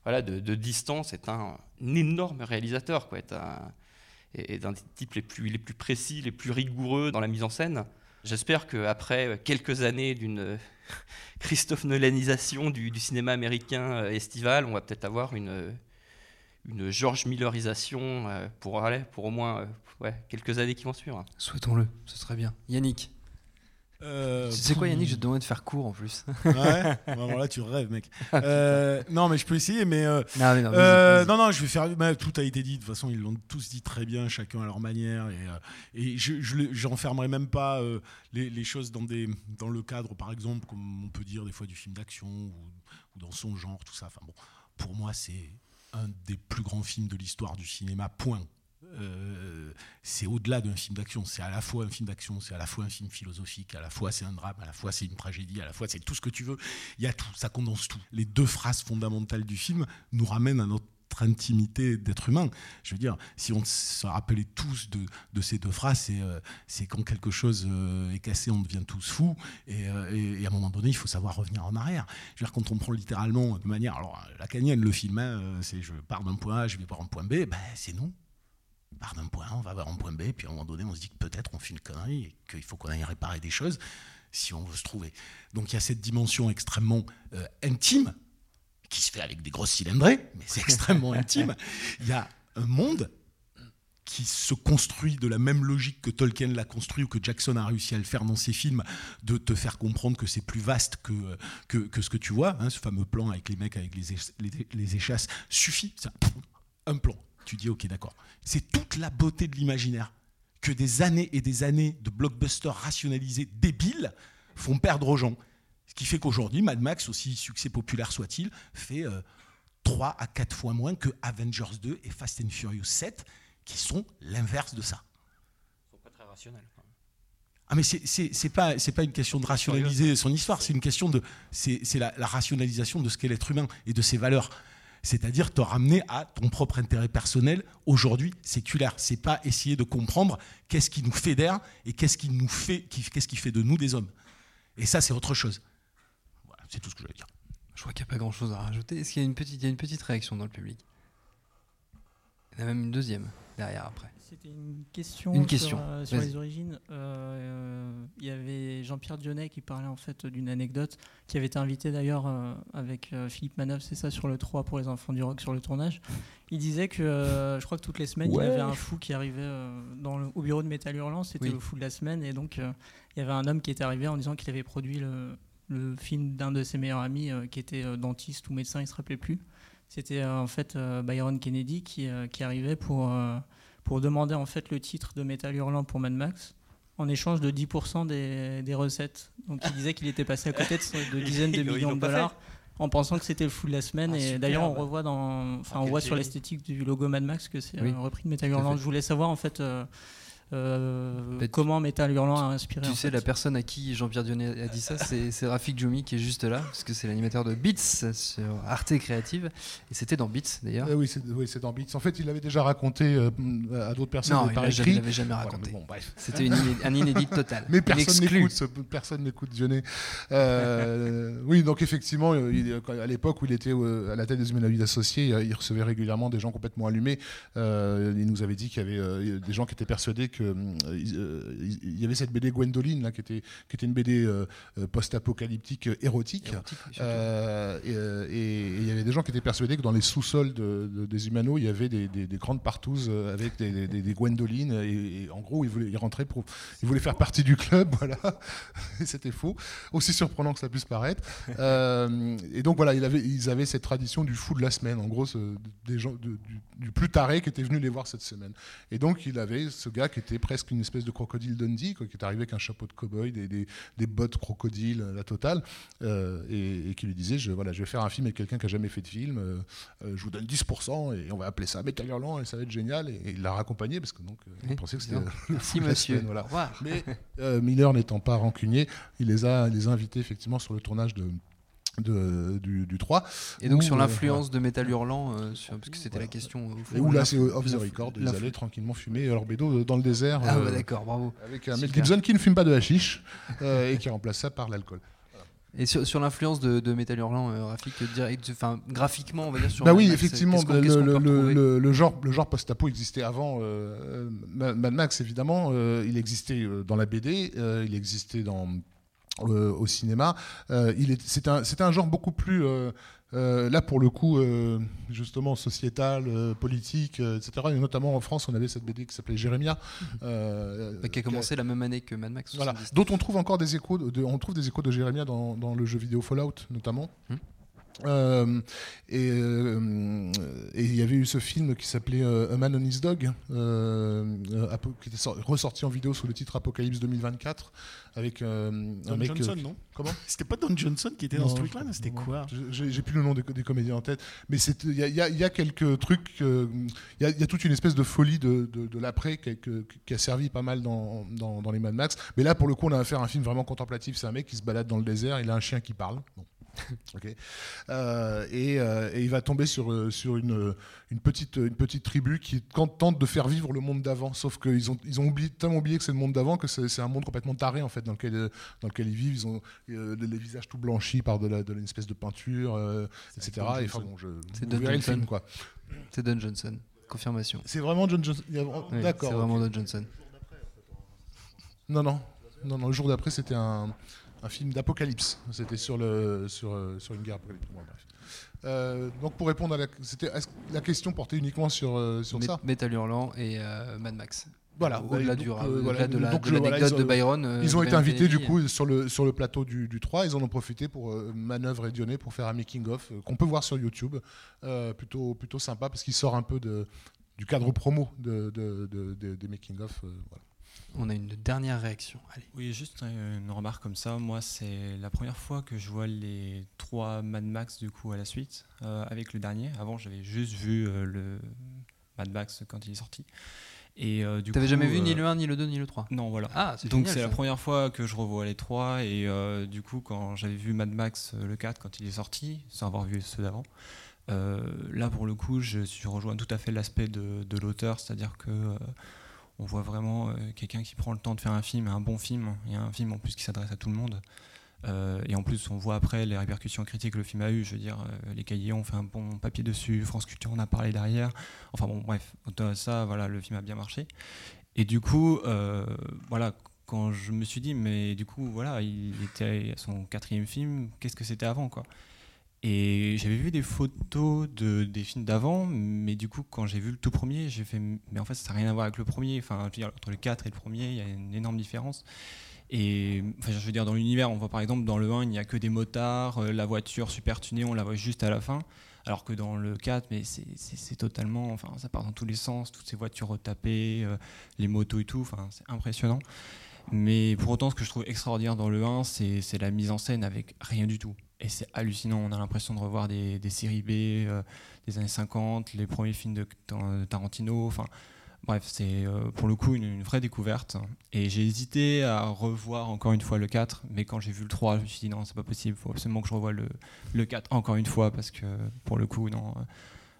voilà, de, distance, est un, un énorme réalisateur, quoi, est un, est est un des types les plus, les plus précis, les plus rigoureux dans la mise en scène. J'espère qu'après quelques années d'une Christophe Nolanisation du, cinéma américain euh, estival, on va peut-être avoir une, une George Millerisation euh, pour, pour au moins euh, quelques années qui vont suivre.
Souhaitons-le, ce serait bien. Yannick
Euh,
Tu sais quoi. Yannick Je te demandais de faire court en plus.
Ouais, alors là tu rêves, mec. Euh, non, mais je peux essayer, mais. euh,
Non, mais non, vas-y,
euh, non, non, je vais faire. bah, tout a été dit, de toute façon, ils l'ont tous dit très bien, chacun à leur manière. Et, et je j'enfermerai même pas les, les choses dans, des, dans le cadre, par exemple, comme on peut dire des fois du film d'action ou, ou dans son genre, tout ça. Enfin bon, pour moi, c'est un des plus grands films de l'histoire du cinéma, point. Euh, c'est au-delà d'un film d'action. C'est à la fois un film d'action, c'est à la fois un film philosophique, à la fois c'est un drame, à la fois c'est une tragédie, à la fois c'est tout ce que tu veux. Il y a tout, ça condense tout. Les deux phrases fondamentales du film nous ramènent à notre intimité d'être humain. Je veux dire, si on se rappelait tous de, ces deux phrases, c'est euh, quand quelque chose euh, est cassé, on devient tous fous. Et, à un moment donné, il faut savoir revenir en arrière. Je veux dire, quand on prend littéralement de manière. Alors, la canienne, le film, hein, c'est je pars d'un point A, je vais voir un point B, ben, c'est non. On part d'un point A, on va vers un point B, puis à un moment donné, on se dit que peut-être on fait une connerie et qu'il faut qu'on aille réparer des choses si on veut se trouver. Donc il y a cette dimension extrêmement euh, intime qui se fait avec des grosses cylindrées, mais c'est extrêmement intime. Il y a un monde qui se construit de la même logique que Tolkien l'a construit ou que Jackson a réussi à le faire dans ses films, de te faire comprendre que c'est plus vaste que, que, que ce que tu vois. hein, ce fameux plan avec les mecs avec les, les, les échasses suffit. Ça, un plan. Tu dis, ok, d'accord. C'est toute la beauté de l'imaginaire que des années et des années de blockbusters rationalisés débiles font perdre aux gens. Ce qui fait qu'aujourd'hui, Mad Max, aussi succès populaire soit-il, fait 3 à 4 fois moins que Avengers 2 et Fast and Furious 7, qui sont l'inverse de ça.
Ils sont pas très rationnels.
Ah mais c'est- c'est c'est pas c'est pas une question de rationaliser son histoire, c'est une question de c'est c'est la, la rationalisation de ce qu'est l'être humain et de ses valeurs. C'est-à-dire te ramener à ton propre intérêt personnel aujourd'hui séculaire. C'est pas essayer de comprendre qu'est-ce qui nous fédère et qu'est-ce qui nous fait, qu'est-ce qui fait de nous des hommes. Et ça, c'est autre chose. Voilà, c'est tout ce que je voulais dire.
Je crois qu'il n'y a pas grand chose à rajouter. Est-ce qu'il y a une petite, réaction dans le public? Y en a même une deuxième derrière après.
C'était une question,
Une question.
sur, euh, sur les origines. Euh, Il y avait Jean-Pierre Dionnet qui parlait en fait d'une anecdote, qui avait été invité d'ailleurs euh, avec euh, Philippe Manœuvre, c'est ça, sur le 3 pour les enfants du rock sur le tournage. Il disait que euh, je crois que toutes les semaines,
Ouais.
il y avait un fou qui arrivait euh, dans le- au bureau de Métal Hurlant, c'était
Oui.
le fou de la semaine, et donc euh, il y avait un homme qui était arrivé en disant qu'il avait produit le, le film d'un de ses meilleurs amis euh, qui était euh, dentiste ou médecin, il se rappelait plus. C'était euh, en fait euh, Byron Kennedy qui, euh, qui arrivait pour, euh, pour demander en fait le titre de Metal Hurlant pour Mad Max en échange de 10% des, des recettes. Donc il disait qu'il était passé à côté de, de dizaines de millions de dollars en pensant que c'était le fou de la semaine.
Ah,
et d'ailleurs on revoit dans, enfin on voit sur l'esthétique du logo Mad Max que c'est
Oui,
un repris de Metal Hurlant. Je voulais savoir en fait euh, euh,
Bah,
comment Metal Hurlant a inspiré.
Tu sais,
fait.
la personne à qui Jean-Pierre Dionnet a dit ça, c'est c'est Rafik Djoumi qui est juste là, parce que c'est l'animateur de Beats sur Arte Créative. Et c'était dans Beats d'ailleurs.
Euh, oui, c'est oui, c'est dans Beats. En fait, il l'avait déjà raconté euh, à d'autres personnes
Non, il il l'avait jamais
Voilà,
raconté.
mais bon, bref.
C'était un inédit total.
Mais personne n'écoute, ce- personne n'écoute Dionnet. Euh, oui, donc effectivement, il- à l'époque où il était euh, à la tête des Humainoïdes Associés, il recevait régulièrement des gens complètement allumés. Euh, il nous avait dit qu'il y avait des gens qui étaient persuadés que euh, il euh, il y avait cette BD Gwendoline là, qui était qui était une BD euh, post-apocalyptique érotique. Et, il y avait des gens qui étaient persuadés que dans les sous-sols de- de- des Humano, il y avait des, des- des grandes partouzes euh, avec des, des, Gwendolines. Et, et en gros, ils voulaient, ils rentraient pour, ils voulaient faire partie du club, voilà. Et c'était faux, aussi surprenant que ça puisse paraître. Et donc voilà, il avait, ils avaient cette tradition du fou de la semaine. En gros, des gens de- du, du plus taré qui était venu les voir cette semaine. Et donc il avait ce gars qui était presque une espèce de crocodile Dundee, quoi, qui est arrivé avec un chapeau de cow-boy, des, des, des bottes crocodile, la totale, euh, et, et qui lui disait je, voilà, je vais faire un film avec quelqu'un qui a jamais fait de film, euh, euh, je vous donne 10% et on va appeler ça Metal Hurlant et ça va être génial. Et, et il l'a raccompagné parce que donc euh, il pensait que c'était
Merci, monsieur.
semaine, voilà.
Au.
Mais euh, Miller n'étant pas rancunier, il les a, il les a invités effectivement sur le tournage de, de- du, du 3.
Et donc
où,
sur
euh,
l'influence de Métal Hurlant, euh, sur- parce que c'était la question. au
et où là, c'est off the record. Ils allaient tranquillement fumer leur bédo dans le désert.
Ah,
euh,
bah, d'accord, bravo.
Avec un
Super.
Mel Gibson qui ne fume pas de hashish euh, et qui remplace ça par l'alcool.
Et sur, sur l'influence de, de Metal Hurlant, euh, Rafik, direct, enfin graphiquement, on va dire sur.
Bah
Mad
oui,
Max,
effectivement, le, genre, le genre post-apo existait avant euh, euh, Mad Max, évidemment. euh, il existait euh, dans la BD, euh, il existait dans, euh, au cinéma. Euh, c'est un, c'est un genre beaucoup plus. euh, là, pour le coup, justement, sociétal, politique, etc. Et notamment en France, on avait cette BD qui s'appelait Jérémia. euh,
Bah, qui a commencé la même année que Mad Max.
voilà.
79.
Dont on trouve encore des échos, de, on trouve des échos de Jérémia dans, dans le jeu vidéo Fallout notamment.
Hmm.
Euh, et euh, et il y avait eu ce film qui s'appelait euh, A Man on His Dog, qui était sor- ressorti en vidéo sous le titre Apocalypse 2024, avec euh, un
Don
mec.
Johnson, non?
Comment?
C'était pas Don Johnson qui était dans ce truc-là C'était quoi?
J'ai plus le nom des, des comédiens en tête, mais il y, a- y y quelques trucs. Il y, a- il y a toute une espèce de folie de, de- de l'après qui, a- que- qui a servi pas mal dans, dans- dans les Mad Max. Mais là, pour le coup, on a affaire à un film vraiment contemplatif. C'est un mec qui se balade dans le désert, il a un chien qui parle. Bon. Euh, et, euh, et il va tomber sur, euh, sur une, une, petite, une petite tribu qui tente de faire vivre le monde d'avant. Sauf qu'ils ont, ils ont oublié, tellement oublié que c'est le monde d'avant que c'est un monde complètement taré en fait, dans, lequel, dans lequel ils vivent. Ils ont euh, les visages tout blanchis par de la, de une espèce de peinture, etc.
Don
Et enfin,
Johnson.
bon, je,
C'est Don Johnson. C'est Don Johnson. Confirmation.
C'est vraiment John Johnson.
Oui,
D'accord.
C'est vraiment
ok.
Don Johnson.
Non, non, non, non. Le jour d'après, c'était un, un film d'apocalypse. C'était sur le sur, euh, sur une guerre apocalyptique. Bon. Euh, donc pour répondre à la, c'était la question portait uniquement sur euh, sur ça?
Metal Hurlant et euh, Mad Max.
Voilà.
Au-delà du
euh, voilà,
de la-
donc,
de
je- voilà,
l'anecdote de Byron.
Ils ont été
Ben
invités du coup sur le sur le plateau du, du 3. Ils en ont profité pour manœuvre et Dionnet pour faire un making of euh, qu'on peut voir sur YouTube, plutôt plutôt sympa parce qu'il sort un peu de du cadre promo de, de- de- de- des making of. voilà.
On a une dernière réaction. Allez.
Oui, juste une remarque comme ça. Moi, c'est la première fois que je vois les trois Mad Max du coup à la suite euh, avec le dernier. Avant, j'avais juste vu euh, le Mad Max quand il est sorti. Et euh, du
T'avais jamais vu ni
euh,
le 1, ni le 2, ni le 3
Non, voilà.
Ah, c'est
Donc c'est la première fois que je revois les trois et du coup quand j'avais vu Mad Max le 4 quand il est sorti, sans avoir vu ceux d'avant, là, pour le coup, je suis rejoint tout à fait l'aspect de, de l'auteur, c'est-à-dire que on voit vraiment euh, quelqu'un qui prend le temps de faire un film, un bon film, et un film en plus qui s'adresse à tout le monde. Euh, et en plus, on voit après les répercussions critiques que le film a eu. Je veux dire, euh, les cahiers ont fait un bon papier dessus, France Culture en a parlé derrière. Enfin bon, bref, de ça, voilà, le film a bien marché. Et du coup, voilà, quand je me suis dit, mais du coup, voilà, il était à son quatrième film, qu'est-ce que c'était avant, quoi? Et j'avais vu des photos de, des films d'avant, mais du coup, quand j'ai vu le tout premier, j'ai fait, mais en fait, ça n'a rien à voir avec le premier. Enfin, je veux dire, entre le 4 et le premier, il y a une énorme différence. Et enfin, je veux dire, dans l'univers, on voit par exemple dans le 1, il n'y a que des motards, euh, la voiture super tunée, on la voit juste à la fin. Alors que dans le 4, mais c'est- totalement. Enfin, ça part dans tous les sens, toutes ces voitures retapées, euh, les motos et tout, enfin, c'est impressionnant. Mais pour autant, ce que je trouve extraordinaire dans le 1, c'est la mise en scène avec rien du tout. Et c'est hallucinant, on a l'impression de revoir des, séries B euh, des années 50, les premiers films de Tar- Tarantino, enfin. Bref, c'est euh, pour le coup une, vraie découverte. Et j'ai hésité à revoir encore une fois le 4, mais quand j'ai vu le 3, je me suis dit non, c'est pas possible, il faut absolument que je revoie le, le 4 encore une fois, parce que pour le coup, non, euh,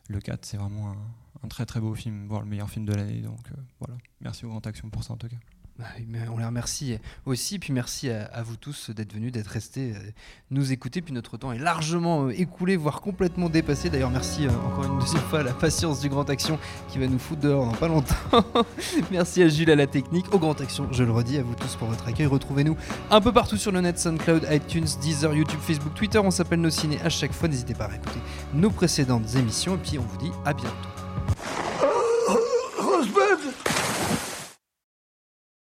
le 4, c'est vraiment un, très très beau film, voire le meilleur film de l'année. Donc voilà, merci au Grand Action pour ça en tout cas.
Bah on les remercie aussi, puis merci à, à vous tous d'être venus, d'être restés, euh, nous écouter. Puis notre temps est largement euh, écoulé, voire complètement dépassé. D'ailleurs, merci euh, encore une deuxième fois à la patience du Grand Action qui va nous foutre dehors dans pas longtemps. merci à Jules à la technique, au Grand Action, je le redis, à vous tous pour votre accueil. Retrouvez-nous un peu partout sur le net, SoundCloud, iTunes, Deezer, YouTube, Facebook, Twitter. On s'appelle Nos Ciné à chaque fois. N'hésitez pas à écouter nos précédentes émissions. Et puis on vous dit à bientôt.